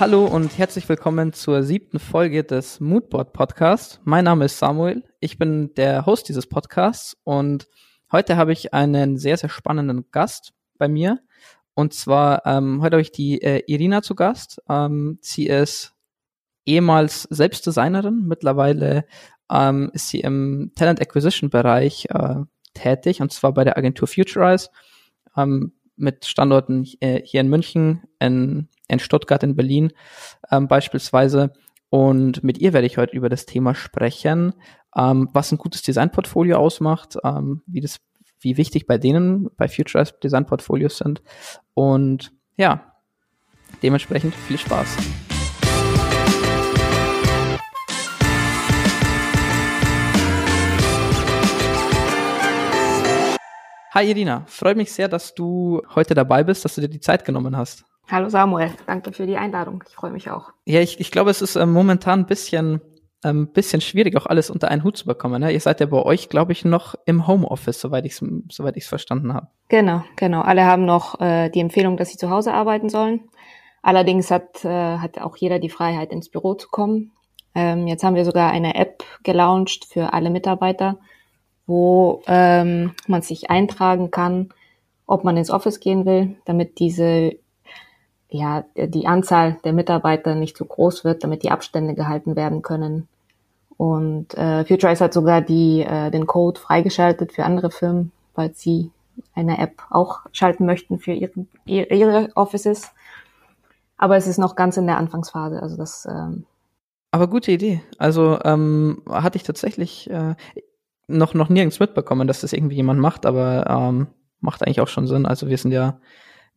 Hallo und herzlich willkommen zur siebten Folge des Moodboard Podcasts. Mein Name ist Samuel. Ich bin der Host dieses Podcasts und heute habe ich einen sehr, sehr spannenden Gast bei mir. Und zwar, ähm, heute habe ich die äh, Irina zu Gast. Ähm, sie ist ehemals selbst Designerin. Mittlerweile ähm, ist sie im Talent Acquisition Bereich äh, tätig und zwar bei der Agentur Futurize ähm, mit Standorten äh, hier in München, in in Stuttgart, in Berlin ähm, beispielsweise. Und mit ihr werde ich heute über das Thema sprechen, ähm, was ein gutes Designportfolio ausmacht, ähm, wie das, wie wichtig bei denen bei Futurize Designportfolios sind. Und ja, dementsprechend viel Spaß. Hi Irina, freut mich sehr, dass du heute dabei bist, dass du dir die Zeit genommen hast. Hallo Samuel, danke für die Einladung. Ich freue mich auch. Ja, ich, ich glaube, es ist äh, momentan ein bisschen, ähm, bisschen schwierig, auch alles unter einen Hut zu bekommen. Ne? Ihr seid ja bei euch, glaube ich, noch im Homeoffice, soweit ich es soweit ich's verstanden habe. Genau, genau. Alle haben noch äh, die Empfehlung, dass sie zu Hause arbeiten sollen. Allerdings hat, äh, hat auch jeder die Freiheit, ins Büro zu kommen. Ähm, jetzt haben wir sogar eine App gelauncht für alle Mitarbeiter, wo ähm, man sich eintragen kann, ob man ins Office gehen will, damit diese ja, die Anzahl der Mitarbeiter nicht so groß wird, damit die Abstände gehalten werden können. Und äh, Futurize hat sogar die, äh, den Code freigeschaltet für andere Firmen, weil sie eine App auch schalten möchten für ihre, ihre Offices. Aber es ist noch ganz in der Anfangsphase. Also das. Ähm Aber gute Idee. Also ähm, hatte ich tatsächlich äh, noch noch nirgends mitbekommen, dass das irgendwie jemand macht, aber ähm, macht eigentlich auch schon Sinn. Also wir sind ja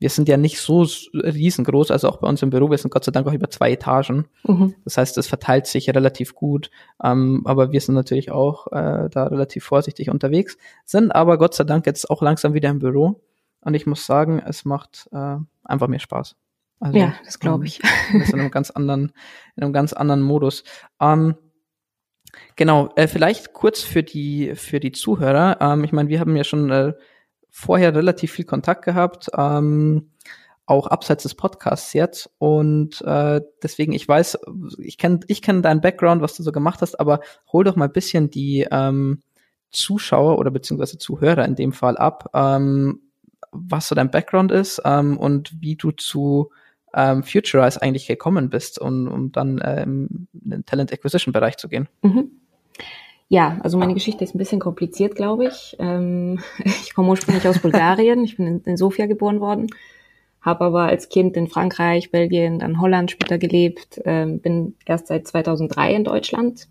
wir sind ja nicht so riesengroß, also auch bei uns im Büro, wir sind Gott sei Dank auch über zwei Etagen. Mhm. Das heißt, es verteilt sich relativ gut. Ähm, aber wir sind natürlich auch äh, da relativ vorsichtig unterwegs, sind aber Gott sei Dank jetzt auch langsam wieder im Büro. Und ich muss sagen, es macht äh, einfach mehr Spaß. Also, ja, das glaube ich. Wir sind in einem ganz anderen, in einem ganz anderen Modus. Ähm, genau, äh, vielleicht kurz für die für die Zuhörer. Ähm, ich meine, wir haben ja schon äh, vorher relativ viel Kontakt gehabt, ähm, auch abseits des Podcasts jetzt. Und äh, deswegen, ich weiß, ich kenne ich kenn deinen Background, was du so gemacht hast, aber hol doch mal ein bisschen die ähm, Zuschauer oder beziehungsweise Zuhörer in dem Fall ab, ähm, was so dein Background ist ähm, und wie du zu ähm, Futurize eigentlich gekommen bist, um, um dann äh, im Talent Acquisition Bereich zu gehen. Mhm. Ja, also meine Geschichte ist ein bisschen kompliziert, glaube ich. Ähm, ich komme ursprünglich aus Bulgarien. Ich bin in, in Sofia geboren worden, habe aber als Kind in Frankreich, Belgien, dann Holland später gelebt, ähm, bin erst seit 2003 in Deutschland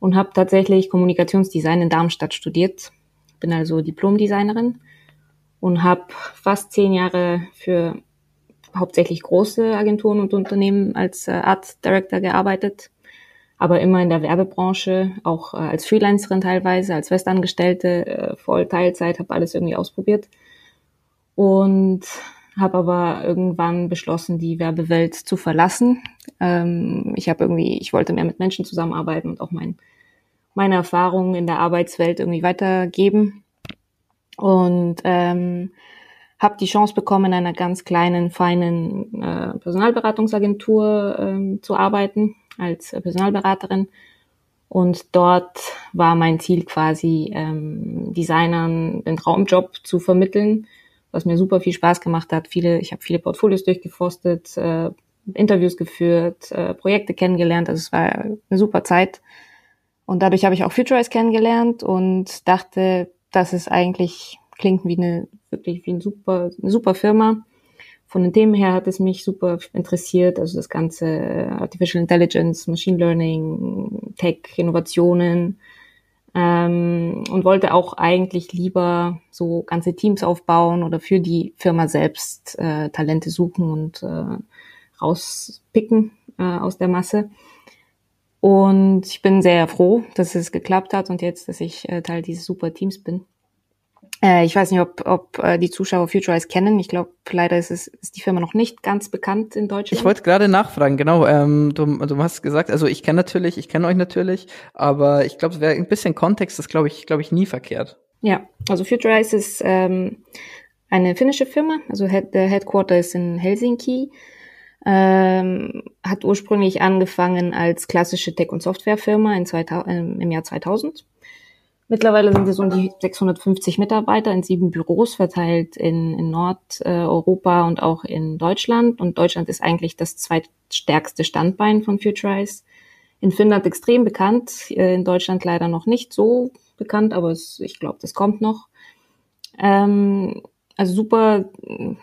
und habe tatsächlich Kommunikationsdesign in Darmstadt studiert. Bin also Diplomdesignerin und habe fast zehn Jahre für hauptsächlich große Agenturen und Unternehmen als äh, Art Director gearbeitet aber immer in der Werbebranche, auch äh, als Freelancerin teilweise, als Festangestellte, äh, voll Teilzeit, habe alles irgendwie ausprobiert und habe aber irgendwann beschlossen, die Werbewelt zu verlassen. Ähm, ich habe irgendwie, ich wollte mehr mit Menschen zusammenarbeiten und auch mein, meine Erfahrungen in der Arbeitswelt irgendwie weitergeben und ähm, habe die Chance bekommen, in einer ganz kleinen, feinen äh, Personalberatungsagentur äh, zu arbeiten als Personalberaterin. Und dort war mein Ziel quasi, ähm, Designern den Traumjob zu vermitteln, was mir super viel Spaß gemacht hat. Viele, ich habe viele Portfolios durchgeforstet, äh, Interviews geführt, äh, Projekte kennengelernt. Also es war eine super Zeit. Und dadurch habe ich auch Futurize kennengelernt und dachte, dass es eigentlich klingt wie eine wirklich wie ein super, eine super Firma von den Themen her hat es mich super interessiert, also das ganze Artificial Intelligence, Machine Learning, Tech, Innovationen ähm, und wollte auch eigentlich lieber so ganze Teams aufbauen oder für die Firma selbst äh, Talente suchen und äh, rauspicken äh, aus der Masse. Und ich bin sehr froh, dass es geklappt hat und jetzt, dass ich äh, Teil dieses super Teams bin. Äh, ich weiß nicht, ob, ob äh, die Zuschauer Futurize kennen. Ich glaube, leider ist, es, ist die Firma noch nicht ganz bekannt in Deutschland. Ich wollte gerade nachfragen, genau. Ähm, du, du hast gesagt, also ich kenne natürlich, ich kenne euch natürlich, aber ich glaube, es wäre ein bisschen Kontext, das glaube ich, glaube ich, nie verkehrt. Ja, also Futurize ist ähm, eine finnische Firma, also head, der Headquarter ist in Helsinki. Ähm, hat ursprünglich angefangen als klassische Tech- und Softwarefirma in 2000, äh, im Jahr 2000. Mittlerweile sind es um die 650 Mitarbeiter in sieben Büros verteilt in, in Nordeuropa und auch in Deutschland. Und Deutschland ist eigentlich das zweitstärkste Standbein von Futurize. In Finnland extrem bekannt, äh, in Deutschland leider noch nicht so bekannt, aber es, ich glaube, das kommt noch. Ähm, also super,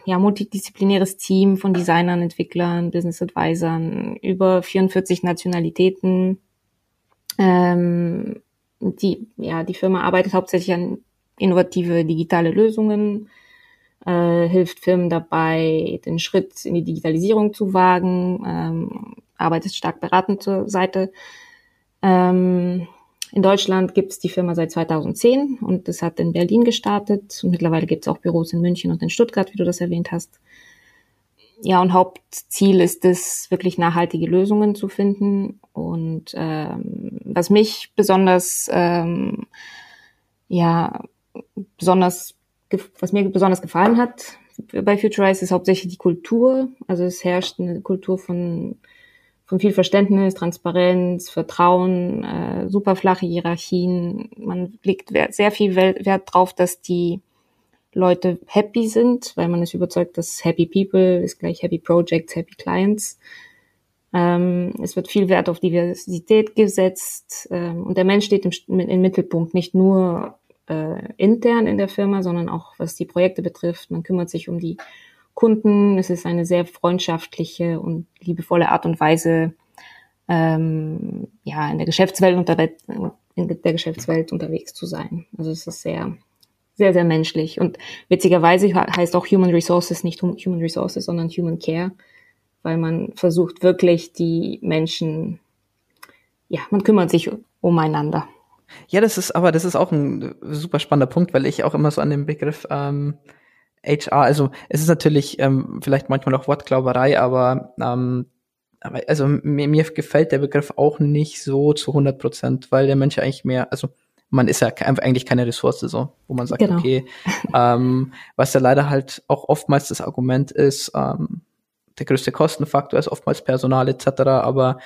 ja, multidisziplinäres Team von Designern, Entwicklern, Business Advisern, über 44 Nationalitäten. Ähm, die, ja, die Firma arbeitet hauptsächlich an innovative digitale Lösungen, äh, hilft Firmen dabei, den Schritt in die Digitalisierung zu wagen, ähm, arbeitet stark beratend zur Seite. Ähm, in Deutschland gibt es die Firma seit 2010 und das hat in Berlin gestartet. Und mittlerweile gibt es auch Büros in München und in Stuttgart, wie du das erwähnt hast. Ja, und Hauptziel ist es, wirklich nachhaltige Lösungen zu finden. Und ähm, was mich besonders, ähm, ja, besonders, was mir besonders gefallen hat bei Futurize ist hauptsächlich die Kultur. Also es herrscht eine Kultur von von viel Verständnis, Transparenz, Vertrauen, äh, super flache Hierarchien. Man legt sehr viel Wert drauf, dass die Leute happy sind, weil man ist überzeugt, dass Happy People ist gleich Happy Projects, Happy Clients. Ähm, es wird viel Wert auf Diversität gesetzt ähm, und der Mensch steht im, im Mittelpunkt, nicht nur äh, intern in der Firma, sondern auch was die Projekte betrifft. Man kümmert sich um die Kunden. Es ist eine sehr freundschaftliche und liebevolle Art und Weise, ähm, ja, in der Geschäftswelt unter in der Geschäftswelt unterwegs zu sein. Also es ist sehr, sehr, sehr menschlich. Und witzigerweise heißt auch Human Resources nicht Human Resources, sondern Human Care, weil man versucht wirklich die Menschen, ja, man kümmert sich umeinander. Ja, das ist aber, das ist auch ein super spannender Punkt, weil ich auch immer so an den Begriff ähm, HR, also es ist natürlich ähm, vielleicht manchmal auch Wortglauberei, aber, ähm, aber also mir, mir gefällt der Begriff auch nicht so zu 100 Prozent, weil der Mensch eigentlich mehr, also man ist ja eigentlich keine Ressource so, wo man sagt, genau. okay, ähm, was ja leider halt auch oftmals das Argument ist, ähm, der größte Kostenfaktor ist oftmals Personal etc., aber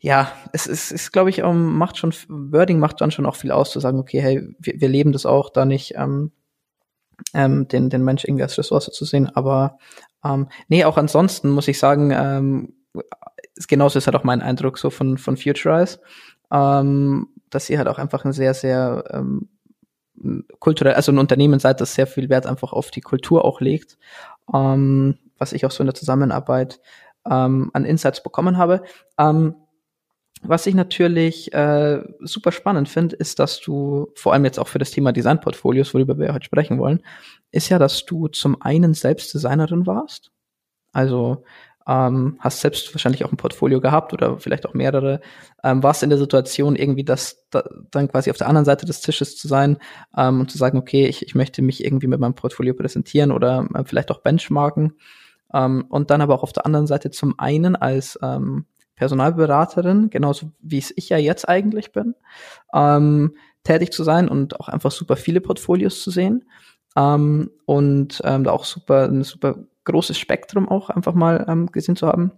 ja, es ist, ist glaube ich, um, macht schon, Wording macht dann schon auch viel aus, zu sagen, okay, hey, wir, wir leben das auch, da nicht ähm, ähm, den, den Mensch irgendwie als Ressource zu sehen. Aber ähm, nee, auch ansonsten muss ich sagen, ähm, genauso ist halt auch mein Eindruck so von, von Futurize, ähm, dass ihr halt auch einfach ein sehr, sehr ähm, kulturell, also ein Unternehmen seid, das sehr viel Wert einfach auf die Kultur auch legt, ähm, was ich auch so in der Zusammenarbeit ähm, an Insights bekommen habe. Ähm, was ich natürlich äh, super spannend finde, ist, dass du, vor allem jetzt auch für das Thema Designportfolios, worüber wir heute sprechen wollen, ist ja, dass du zum einen selbst Designerin warst. Also ähm, hast selbst wahrscheinlich auch ein Portfolio gehabt oder vielleicht auch mehrere. Ähm, warst in der Situation irgendwie, das da, dann quasi auf der anderen Seite des Tisches zu sein ähm, und zu sagen, okay, ich, ich möchte mich irgendwie mit meinem Portfolio präsentieren oder äh, vielleicht auch benchmarken. Ähm, und dann aber auch auf der anderen Seite zum einen als ähm, Personalberaterin, genauso wie es ich ja jetzt eigentlich bin, ähm, tätig zu sein und auch einfach super viele Portfolios zu sehen ähm, und ähm, da auch super ein super großes Spektrum auch einfach mal ähm, gesehen zu haben.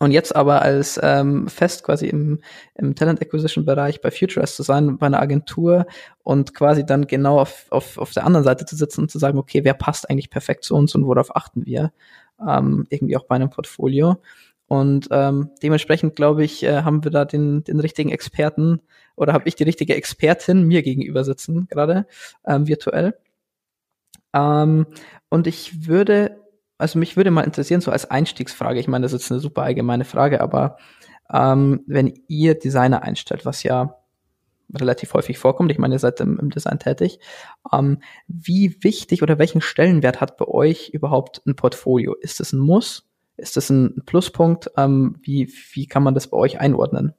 Und jetzt aber als ähm, fest quasi im, im Talent Acquisition Bereich bei Futurist zu sein, bei einer Agentur und quasi dann genau auf, auf, auf der anderen Seite zu sitzen und zu sagen, okay, wer passt eigentlich perfekt zu uns und worauf achten wir? Ähm, irgendwie auch bei einem Portfolio. Und ähm, dementsprechend, glaube ich, äh, haben wir da den, den richtigen Experten oder habe ich die richtige Expertin mir gegenüber sitzen, gerade ähm, virtuell. Ähm, und ich würde, also mich würde mal interessieren, so als Einstiegsfrage, ich meine, das ist jetzt eine super allgemeine Frage, aber ähm, wenn ihr Designer einstellt, was ja relativ häufig vorkommt, ich meine, ihr seid im, im Design tätig, ähm, wie wichtig oder welchen Stellenwert hat bei euch überhaupt ein Portfolio? Ist es ein Muss? Ist das ein Pluspunkt? Ähm, wie, wie kann man das bei euch einordnen,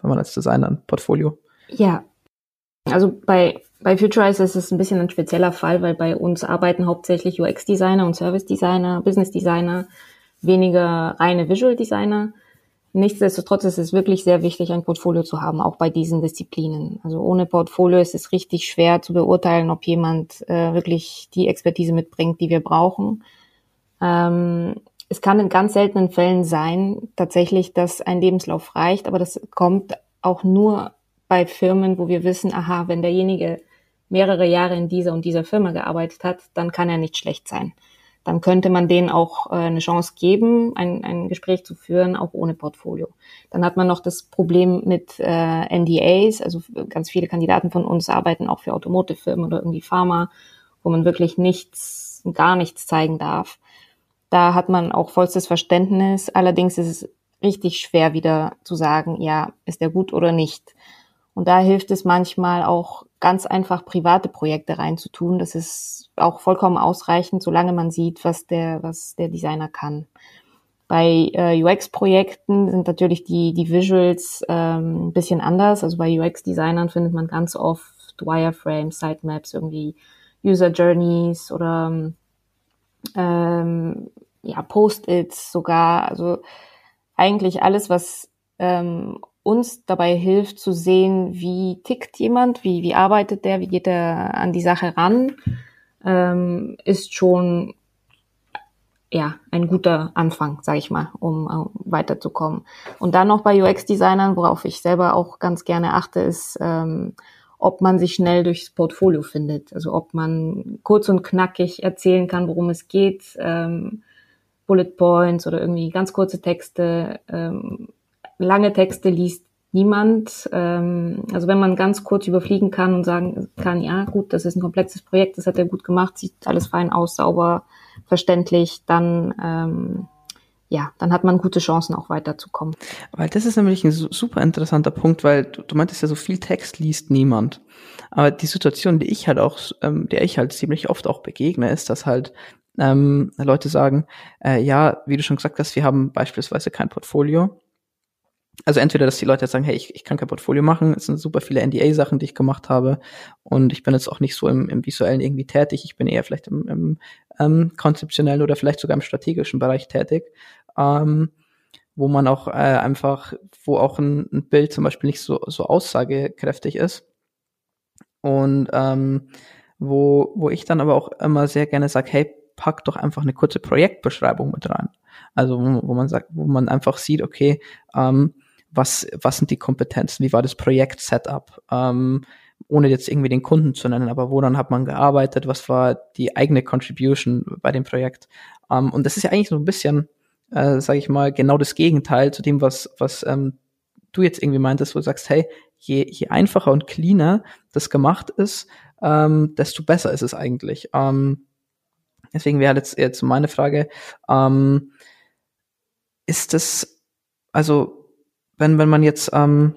wenn man als Designer ein Portfolio? Ja, also bei, bei Futurize ist es ein bisschen ein spezieller Fall, weil bei uns arbeiten hauptsächlich UX-Designer und Service-Designer, Business-Designer, weniger reine Visual-Designer. Nichtsdestotrotz ist es wirklich sehr wichtig, ein Portfolio zu haben, auch bei diesen Disziplinen. Also ohne Portfolio ist es richtig schwer zu beurteilen, ob jemand äh, wirklich die Expertise mitbringt, die wir brauchen. Ähm, es kann in ganz seltenen Fällen sein, tatsächlich, dass ein Lebenslauf reicht, aber das kommt auch nur bei Firmen, wo wir wissen, aha, wenn derjenige mehrere Jahre in dieser und dieser Firma gearbeitet hat, dann kann er nicht schlecht sein. Dann könnte man denen auch äh, eine Chance geben, ein, ein Gespräch zu führen, auch ohne Portfolio. Dann hat man noch das Problem mit äh, NDAs, also ganz viele Kandidaten von uns arbeiten auch für Automotive-Firmen oder irgendwie Pharma, wo man wirklich nichts, gar nichts zeigen darf. Da hat man auch vollstes Verständnis. Allerdings ist es richtig schwer wieder zu sagen, ja, ist der gut oder nicht. Und da hilft es manchmal auch ganz einfach private Projekte reinzutun. Das ist auch vollkommen ausreichend, solange man sieht, was der, was der Designer kann. Bei äh, UX-Projekten sind natürlich die, die Visuals ähm, ein bisschen anders. Also bei UX-Designern findet man ganz oft Wireframes, Sitemaps, irgendwie User Journeys oder ähm, ja, Post-its sogar. Also eigentlich alles, was ähm, uns dabei hilft zu sehen, wie tickt jemand, wie, wie arbeitet der, wie geht er an die Sache ran, ähm, ist schon ja ein guter Anfang, sage ich mal, um, um weiterzukommen. Und dann noch bei UX-Designern, worauf ich selber auch ganz gerne achte, ist, ähm, ob man sich schnell durchs Portfolio findet. Also ob man kurz und knackig erzählen kann, worum es geht, ähm, Bullet Points oder irgendwie ganz kurze Texte, ähm, lange Texte liest niemand. Ähm, also wenn man ganz kurz überfliegen kann und sagen kann, ja gut, das ist ein komplexes Projekt, das hat er gut gemacht, sieht alles fein aus, sauber, verständlich, dann ähm, ja, dann hat man gute Chancen auch weiterzukommen. Weil das ist nämlich ein super interessanter Punkt, weil du, du meintest ja, so viel Text liest niemand. Aber die Situation, die ich halt auch, ähm, der ich halt ziemlich oft auch begegne, ist, dass halt ähm, Leute sagen, äh, ja, wie du schon gesagt hast, wir haben beispielsweise kein Portfolio also entweder, dass die Leute jetzt sagen, hey, ich, ich kann kein Portfolio machen, es sind super viele NDA-Sachen, die ich gemacht habe und ich bin jetzt auch nicht so im, im visuellen irgendwie tätig, ich bin eher vielleicht im, im ähm, konzeptionellen oder vielleicht sogar im strategischen Bereich tätig, ähm, wo man auch äh, einfach, wo auch ein, ein Bild zum Beispiel nicht so, so aussagekräftig ist und ähm, wo, wo ich dann aber auch immer sehr gerne sage, hey, pack doch einfach eine kurze Projektbeschreibung mit rein. Also wo, wo man sagt, wo man einfach sieht, okay, ähm, was, was sind die Kompetenzen, wie war das Projekt-Setup, ähm, ohne jetzt irgendwie den Kunden zu nennen, aber wo dann hat man gearbeitet, was war die eigene Contribution bei dem Projekt. Ähm, und das ist ja eigentlich so ein bisschen, äh, sage ich mal, genau das Gegenteil zu dem, was, was ähm, du jetzt irgendwie meintest, wo du sagst, hey, je, je einfacher und cleaner das gemacht ist, ähm, desto besser ist es eigentlich. Ähm, deswegen wäre jetzt, jetzt meine Frage, ähm, ist es, also wenn, wenn man jetzt ähm,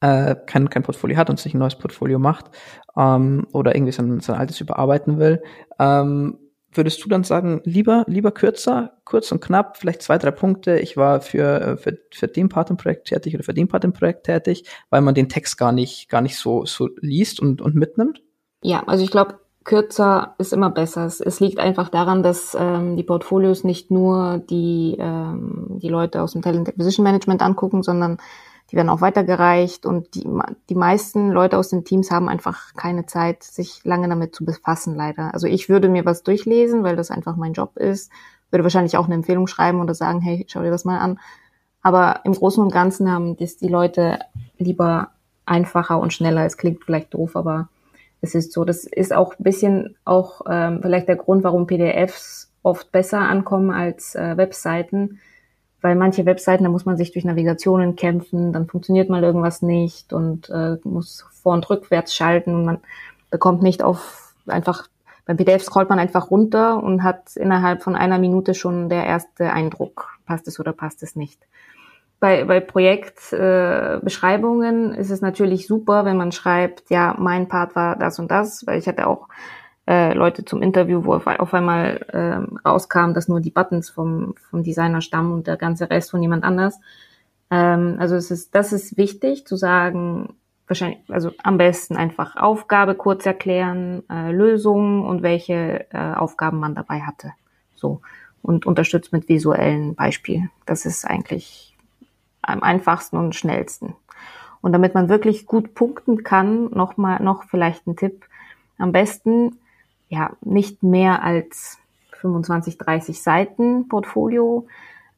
äh, kein, kein Portfolio hat und sich ein neues Portfolio macht ähm, oder irgendwie sein, sein altes überarbeiten will, ähm, würdest du dann sagen, lieber, lieber kürzer, kurz und knapp, vielleicht zwei, drei Punkte, ich war für, äh, für, für den Part im Projekt tätig oder für den Part im Projekt tätig, weil man den Text gar nicht, gar nicht so, so liest und, und mitnimmt? Ja, also ich glaube, kürzer ist immer besser. Es, es liegt einfach daran, dass ähm, die Portfolios nicht nur die, ähm, die Leute aus dem Talent Acquisition Management angucken, sondern die werden auch weitergereicht und die, die meisten Leute aus den Teams haben einfach keine Zeit, sich lange damit zu befassen, leider. Also ich würde mir was durchlesen, weil das einfach mein Job ist, würde wahrscheinlich auch eine Empfehlung schreiben oder sagen, hey, schau dir das mal an. Aber im Großen und Ganzen haben das die Leute lieber einfacher und schneller. Es klingt vielleicht doof, aber es ist so. Das ist auch ein bisschen auch ähm, vielleicht der Grund, warum PDFs oft besser ankommen als äh, Webseiten, weil manche Webseiten, da muss man sich durch Navigationen kämpfen, dann funktioniert mal irgendwas nicht und äh, muss vor und rückwärts schalten. Man bekommt nicht auf einfach beim PDF scrollt man einfach runter und hat innerhalb von einer Minute schon der erste Eindruck, passt es oder passt es nicht bei, bei Projektbeschreibungen äh, ist es natürlich super, wenn man schreibt, ja, mein Part war das und das, weil ich hatte auch äh, Leute zum Interview, wo auf, auf einmal äh, rauskam, dass nur die Buttons vom, vom Designer stammen und der ganze Rest von jemand anders. Ähm, also es ist, das ist wichtig zu sagen, wahrscheinlich, also am besten einfach Aufgabe kurz erklären, äh, Lösungen und welche äh, Aufgaben man dabei hatte. So. Und unterstützt mit visuellen Beispielen. Das ist eigentlich am einfachsten und schnellsten. Und damit man wirklich gut punkten kann, noch mal, noch vielleicht ein Tipp. Am besten, ja, nicht mehr als 25, 30 Seiten Portfolio.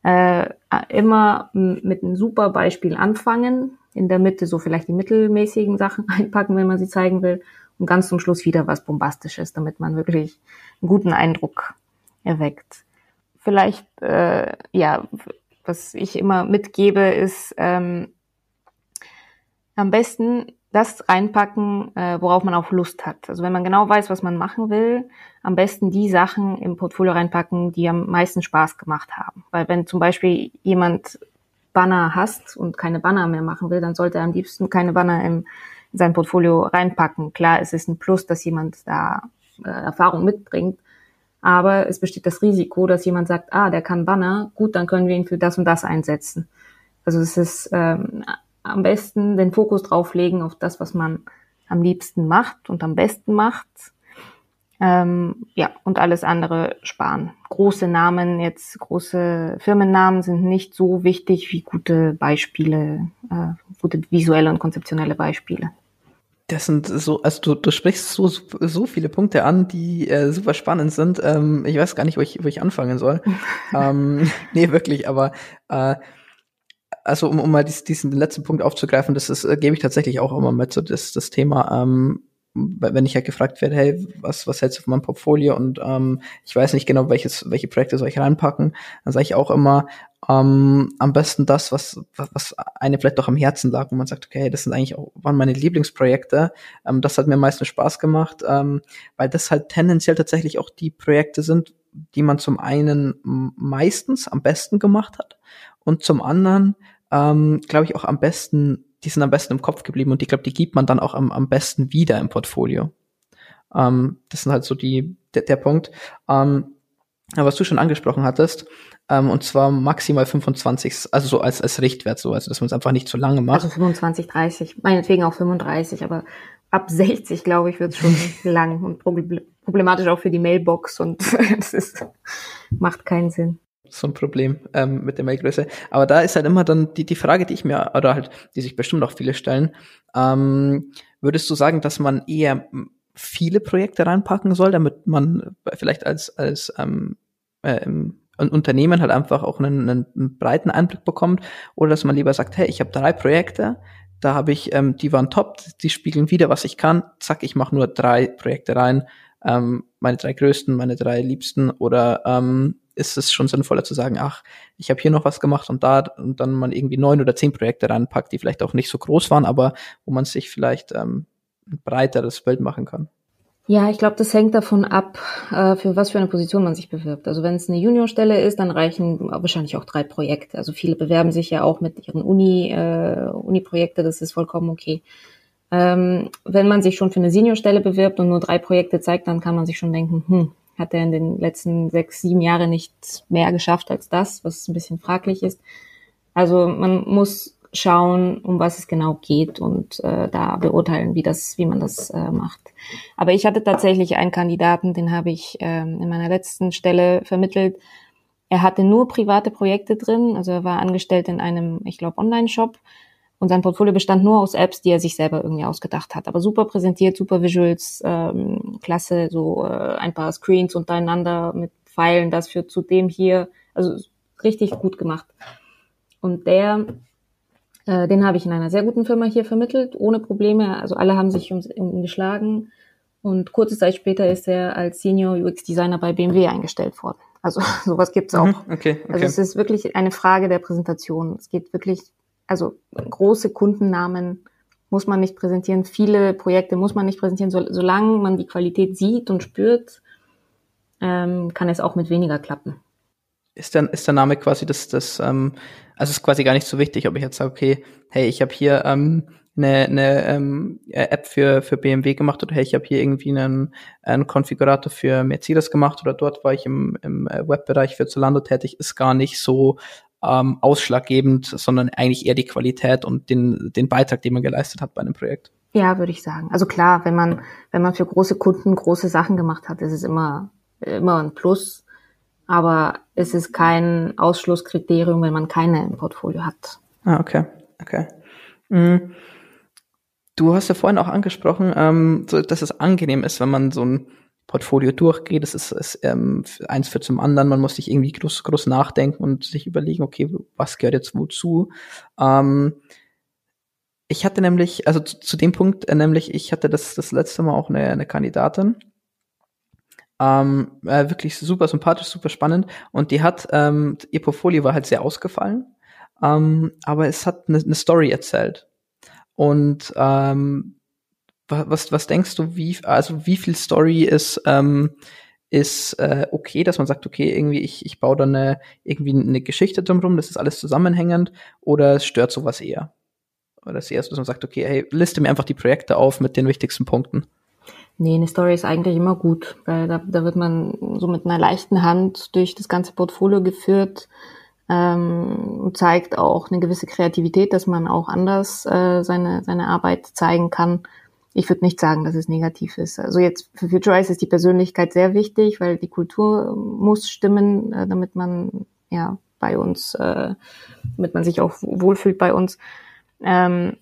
Äh, immer mit einem super Beispiel anfangen, in der Mitte so vielleicht die mittelmäßigen Sachen einpacken, wenn man sie zeigen will, und ganz zum Schluss wieder was Bombastisches, damit man wirklich einen guten Eindruck erweckt. Vielleicht, äh, ja, was ich immer mitgebe, ist ähm, am besten das reinpacken, äh, worauf man auch Lust hat. Also wenn man genau weiß, was man machen will, am besten die Sachen im Portfolio reinpacken, die am meisten Spaß gemacht haben. Weil wenn zum Beispiel jemand Banner hasst und keine Banner mehr machen will, dann sollte er am liebsten keine Banner im, in sein Portfolio reinpacken. Klar, es ist ein Plus, dass jemand da äh, Erfahrung mitbringt, aber es besteht das Risiko, dass jemand sagt, ah, der kann Banner, gut, dann können wir ihn für das und das einsetzen. Also es ist ähm, am besten den Fokus drauf legen auf das, was man am liebsten macht und am besten macht. Ähm, ja, und alles andere sparen. Große Namen, jetzt große Firmennamen sind nicht so wichtig wie gute Beispiele, äh, gute visuelle und konzeptionelle Beispiele. Das sind so, also du, du sprichst so, so viele Punkte an, die äh, super spannend sind. Ähm, ich weiß gar nicht, wo ich, wo ich anfangen soll. ähm, nee, wirklich, aber äh, also um, um mal dies, diesen letzten Punkt aufzugreifen, das ist, äh, gebe ich tatsächlich auch immer mit, so das, das Thema, ähm, wenn ich halt gefragt werde, hey, was, was hältst du von meinem Portfolio? Und ähm, ich weiß nicht genau, welches, welche Projekte soll ich reinpacken, dann sage ich auch immer, ähm, am besten das, was, was eine vielleicht doch am Herzen lag, wo man sagt, okay, das sind eigentlich auch, waren meine Lieblingsprojekte, ähm, das hat mir am meisten Spaß gemacht, ähm, weil das halt tendenziell tatsächlich auch die Projekte sind, die man zum einen meistens am besten gemacht hat und zum anderen ähm, glaube ich, auch am besten, die sind am besten im Kopf geblieben und ich glaube, die gibt man dann auch am, am besten wieder im Portfolio. Ähm, das sind halt so die, der, der Punkt. Ähm, was du schon angesprochen hattest, ähm, und zwar maximal 25, also so als, als Richtwert, so, also dass man es einfach nicht zu lange macht. Also 25, 30, meinetwegen auch 35, aber ab 60, glaube ich, wird es schon lang und problematisch auch für die Mailbox und es ist, macht keinen Sinn so ein Problem ähm, mit der Mailgröße. Aber da ist halt immer dann die, die Frage, die ich mir, oder halt, die sich bestimmt auch viele stellen, ähm, würdest du sagen, dass man eher viele Projekte reinpacken soll, damit man vielleicht als, als ähm, äh, ein Unternehmen halt einfach auch einen, einen breiten Einblick bekommt, oder dass man lieber sagt, hey, ich habe drei Projekte, da habe ich, ähm, die waren top, die spiegeln wieder, was ich kann, zack, ich mache nur drei Projekte rein, ähm, meine drei größten, meine drei liebsten, oder ähm, ist es schon sinnvoller zu sagen, ach, ich habe hier noch was gemacht und da und dann man irgendwie neun oder zehn Projekte reinpackt, die vielleicht auch nicht so groß waren, aber wo man sich vielleicht ähm, ein breiteres Bild machen kann. Ja, ich glaube, das hängt davon ab, äh, für was für eine Position man sich bewirbt. Also wenn es eine Juniorstelle ist, dann reichen wahrscheinlich auch drei Projekte. Also viele bewerben sich ja auch mit ihren Uni, äh, Uni-Projekte, das ist vollkommen okay. Ähm, wenn man sich schon für eine Seniorstelle bewirbt und nur drei Projekte zeigt, dann kann man sich schon denken, hm, hat er in den letzten sechs, sieben Jahren nicht mehr geschafft als das, was ein bisschen fraglich ist. Also man muss schauen, um was es genau geht und äh, da beurteilen, wie das, wie man das äh, macht. Aber ich hatte tatsächlich einen Kandidaten, den habe ich ähm, in meiner letzten Stelle vermittelt. Er hatte nur private Projekte drin, also er war angestellt in einem, ich glaube, Online-Shop und sein Portfolio bestand nur aus Apps, die er sich selber irgendwie ausgedacht hat. Aber super präsentiert, super Visuals, ähm, klasse, so äh, ein paar Screens untereinander mit Pfeilen, das führt zu dem hier. Also richtig gut gemacht. Und der, äh, den habe ich in einer sehr guten Firma hier vermittelt, ohne Probleme. Also alle haben sich um, ihn geschlagen. Und kurze Zeit später ist er als Senior UX Designer bei BMW eingestellt worden. Also sowas gibt's auch. Mhm, okay, okay. Also es ist wirklich eine Frage der Präsentation. Es geht wirklich also große Kundennamen muss man nicht präsentieren, viele Projekte muss man nicht präsentieren. So, solange man die Qualität sieht und spürt, ähm, kann es auch mit weniger klappen. Ist der, ist der Name quasi das, das ähm, also ist quasi gar nicht so wichtig, ob ich jetzt sage, okay, hey, ich habe hier ähm, eine, eine ähm, App für, für BMW gemacht oder hey, ich habe hier irgendwie einen, einen Konfigurator für Mercedes gemacht oder dort war ich im, im äh, Webbereich für Zalando tätig, ist gar nicht so ähm, ausschlaggebend, sondern eigentlich eher die Qualität und den, den Beitrag, den man geleistet hat bei einem Projekt. Ja, würde ich sagen. Also klar, wenn man, wenn man für große Kunden große Sachen gemacht hat, ist es immer, immer ein Plus. Aber es ist kein Ausschlusskriterium, wenn man keine im Portfolio hat. Ah, okay. Okay. Mhm. Du hast ja vorhin auch angesprochen, ähm, so, dass es angenehm ist, wenn man so ein Portfolio durchgeht. Das ist, ist ähm, eins für zum anderen. Man muss sich irgendwie groß, groß nachdenken und sich überlegen, okay, was gehört jetzt wozu. Ähm, ich hatte nämlich, also zu, zu dem Punkt, äh, nämlich, ich hatte das, das letzte Mal auch eine, eine Kandidatin. Ähm, äh, wirklich super sympathisch, super spannend. Und die hat, ähm, ihr Portfolio war halt sehr ausgefallen. Ähm, aber es hat eine, eine Story erzählt. Und ähm, was, was denkst du, wie, also wie viel Story ist, ähm, ist äh, okay, dass man sagt, okay, irgendwie ich, ich baue da eine, irgendwie eine Geschichte drumherum, das ist alles zusammenhängend, oder stört sowas eher? Oder ist eher so, dass man sagt, okay, hey, liste mir einfach die Projekte auf mit den wichtigsten Punkten? Nee, eine Story ist eigentlich immer gut, weil da, da wird man so mit einer leichten Hand durch das ganze Portfolio geführt ähm, zeigt auch eine gewisse Kreativität, dass man auch anders äh, seine, seine Arbeit zeigen kann ich würde nicht sagen, dass es negativ ist. Also jetzt für Futurize ist die Persönlichkeit sehr wichtig, weil die Kultur muss stimmen, äh, damit man ja bei uns, äh, damit man sich auch wohlfühlt bei uns. Ähm,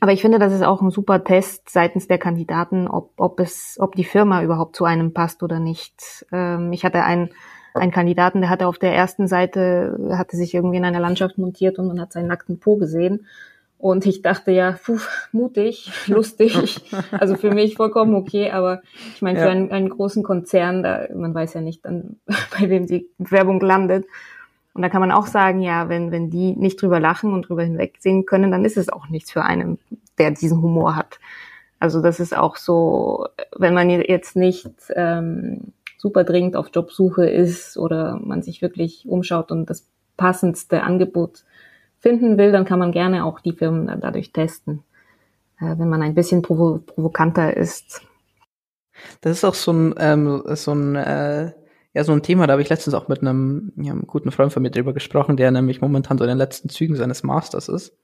aber ich finde, das ist auch ein super Test seitens der Kandidaten, ob, ob es, ob die Firma überhaupt zu einem passt oder nicht. Ähm, ich hatte einen, einen Kandidaten, der hatte auf der ersten Seite, hatte sich irgendwie in einer Landschaft montiert und man hat seinen nackten Po gesehen. Und ich dachte ja, puh, mutig, lustig. Also für mich vollkommen okay, aber ich meine, für einen, einen großen Konzern, da, man weiß ja nicht, dann, bei wem die Werbung landet. Und da kann man auch sagen, ja, wenn, wenn die nicht drüber lachen und drüber hinwegsehen können, dann ist es auch nichts für einen, der diesen Humor hat. Also das ist auch so, wenn man jetzt nicht ähm, super dringend auf Jobsuche ist oder man sich wirklich umschaut und das passendste Angebot finden will, dann kann man gerne auch die Firmen dadurch testen, äh, wenn man ein bisschen provo provokanter ist. Das ist auch so ein, ähm, so ein, äh, ja, so ein Thema, da habe ich letztens auch mit einem, ja, einem guten Freund von mir drüber gesprochen, der nämlich momentan so in den letzten Zügen seines Masters ist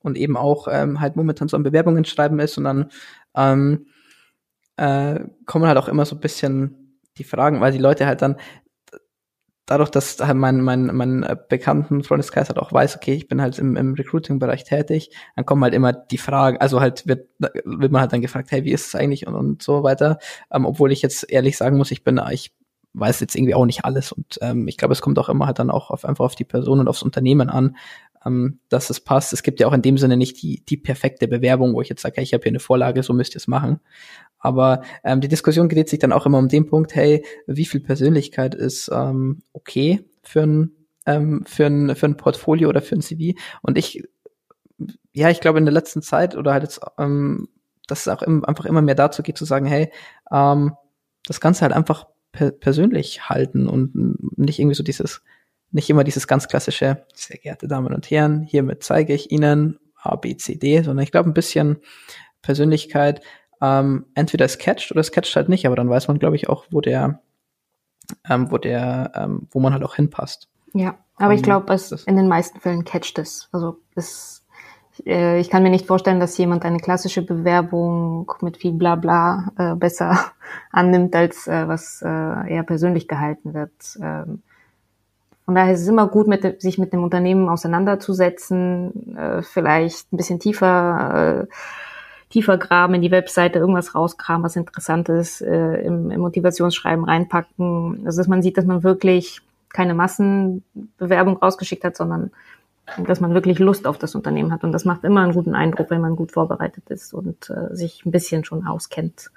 und eben auch ähm, halt momentan so an Bewerbungen schreiben ist und dann ähm, äh, kommen halt auch immer so ein bisschen die Fragen, weil die Leute halt dann dadurch, dass halt mein, mein, mein äh, bekannten Freundeskreis halt auch weiß, okay, ich bin halt im, im Recruiting-Bereich tätig, dann kommen halt immer die Fragen, also halt wird, wird man halt dann gefragt, hey, wie ist es eigentlich und, und so weiter. Ähm, obwohl ich jetzt ehrlich sagen muss, ich bin, ich weiß jetzt irgendwie auch nicht alles und ähm, ich glaube, es kommt auch immer halt dann auch auf, einfach auf die Person und aufs Unternehmen an, ähm, dass es passt. Es gibt ja auch in dem Sinne nicht die, die perfekte Bewerbung, wo ich jetzt sage, hey, ich habe hier eine Vorlage, so müsst ihr es machen. Aber ähm, die Diskussion dreht sich dann auch immer um den Punkt, hey, wie viel Persönlichkeit ist ähm, okay für ein, ähm, für, ein, für ein Portfolio oder für ein CV? Und ich, ja, ich glaube in der letzten Zeit oder halt jetzt, ähm, dass es auch im, einfach immer mehr dazu geht zu sagen, hey, ähm, das Ganze halt einfach per persönlich halten und nicht irgendwie so dieses, nicht immer dieses ganz klassische, sehr geehrte Damen und Herren, hiermit zeige ich Ihnen A, B, C, D, sondern ich glaube ein bisschen Persönlichkeit, ähm, entweder es catcht oder es catcht halt nicht, aber dann weiß man, glaube ich, auch, wo der, ähm, wo der, ähm, wo man halt auch hinpasst. Ja, aber ich ähm, glaube, es in den meisten Fällen catcht es. Also es, äh, ich kann mir nicht vorstellen, dass jemand eine klassische Bewerbung mit viel Blabla äh, besser annimmt, als äh, was äh, eher persönlich gehalten wird. Ähm, von daher ist es immer gut, mit, sich mit dem Unternehmen auseinanderzusetzen, äh, vielleicht ein bisschen tiefer äh, tiefer graben, in die Webseite irgendwas rauskramen, was Interessantes äh, im, im Motivationsschreiben reinpacken. Also dass man sieht, dass man wirklich keine Massenbewerbung rausgeschickt hat, sondern dass man wirklich Lust auf das Unternehmen hat. Und das macht immer einen guten Eindruck, wenn man gut vorbereitet ist und äh, sich ein bisschen schon auskennt.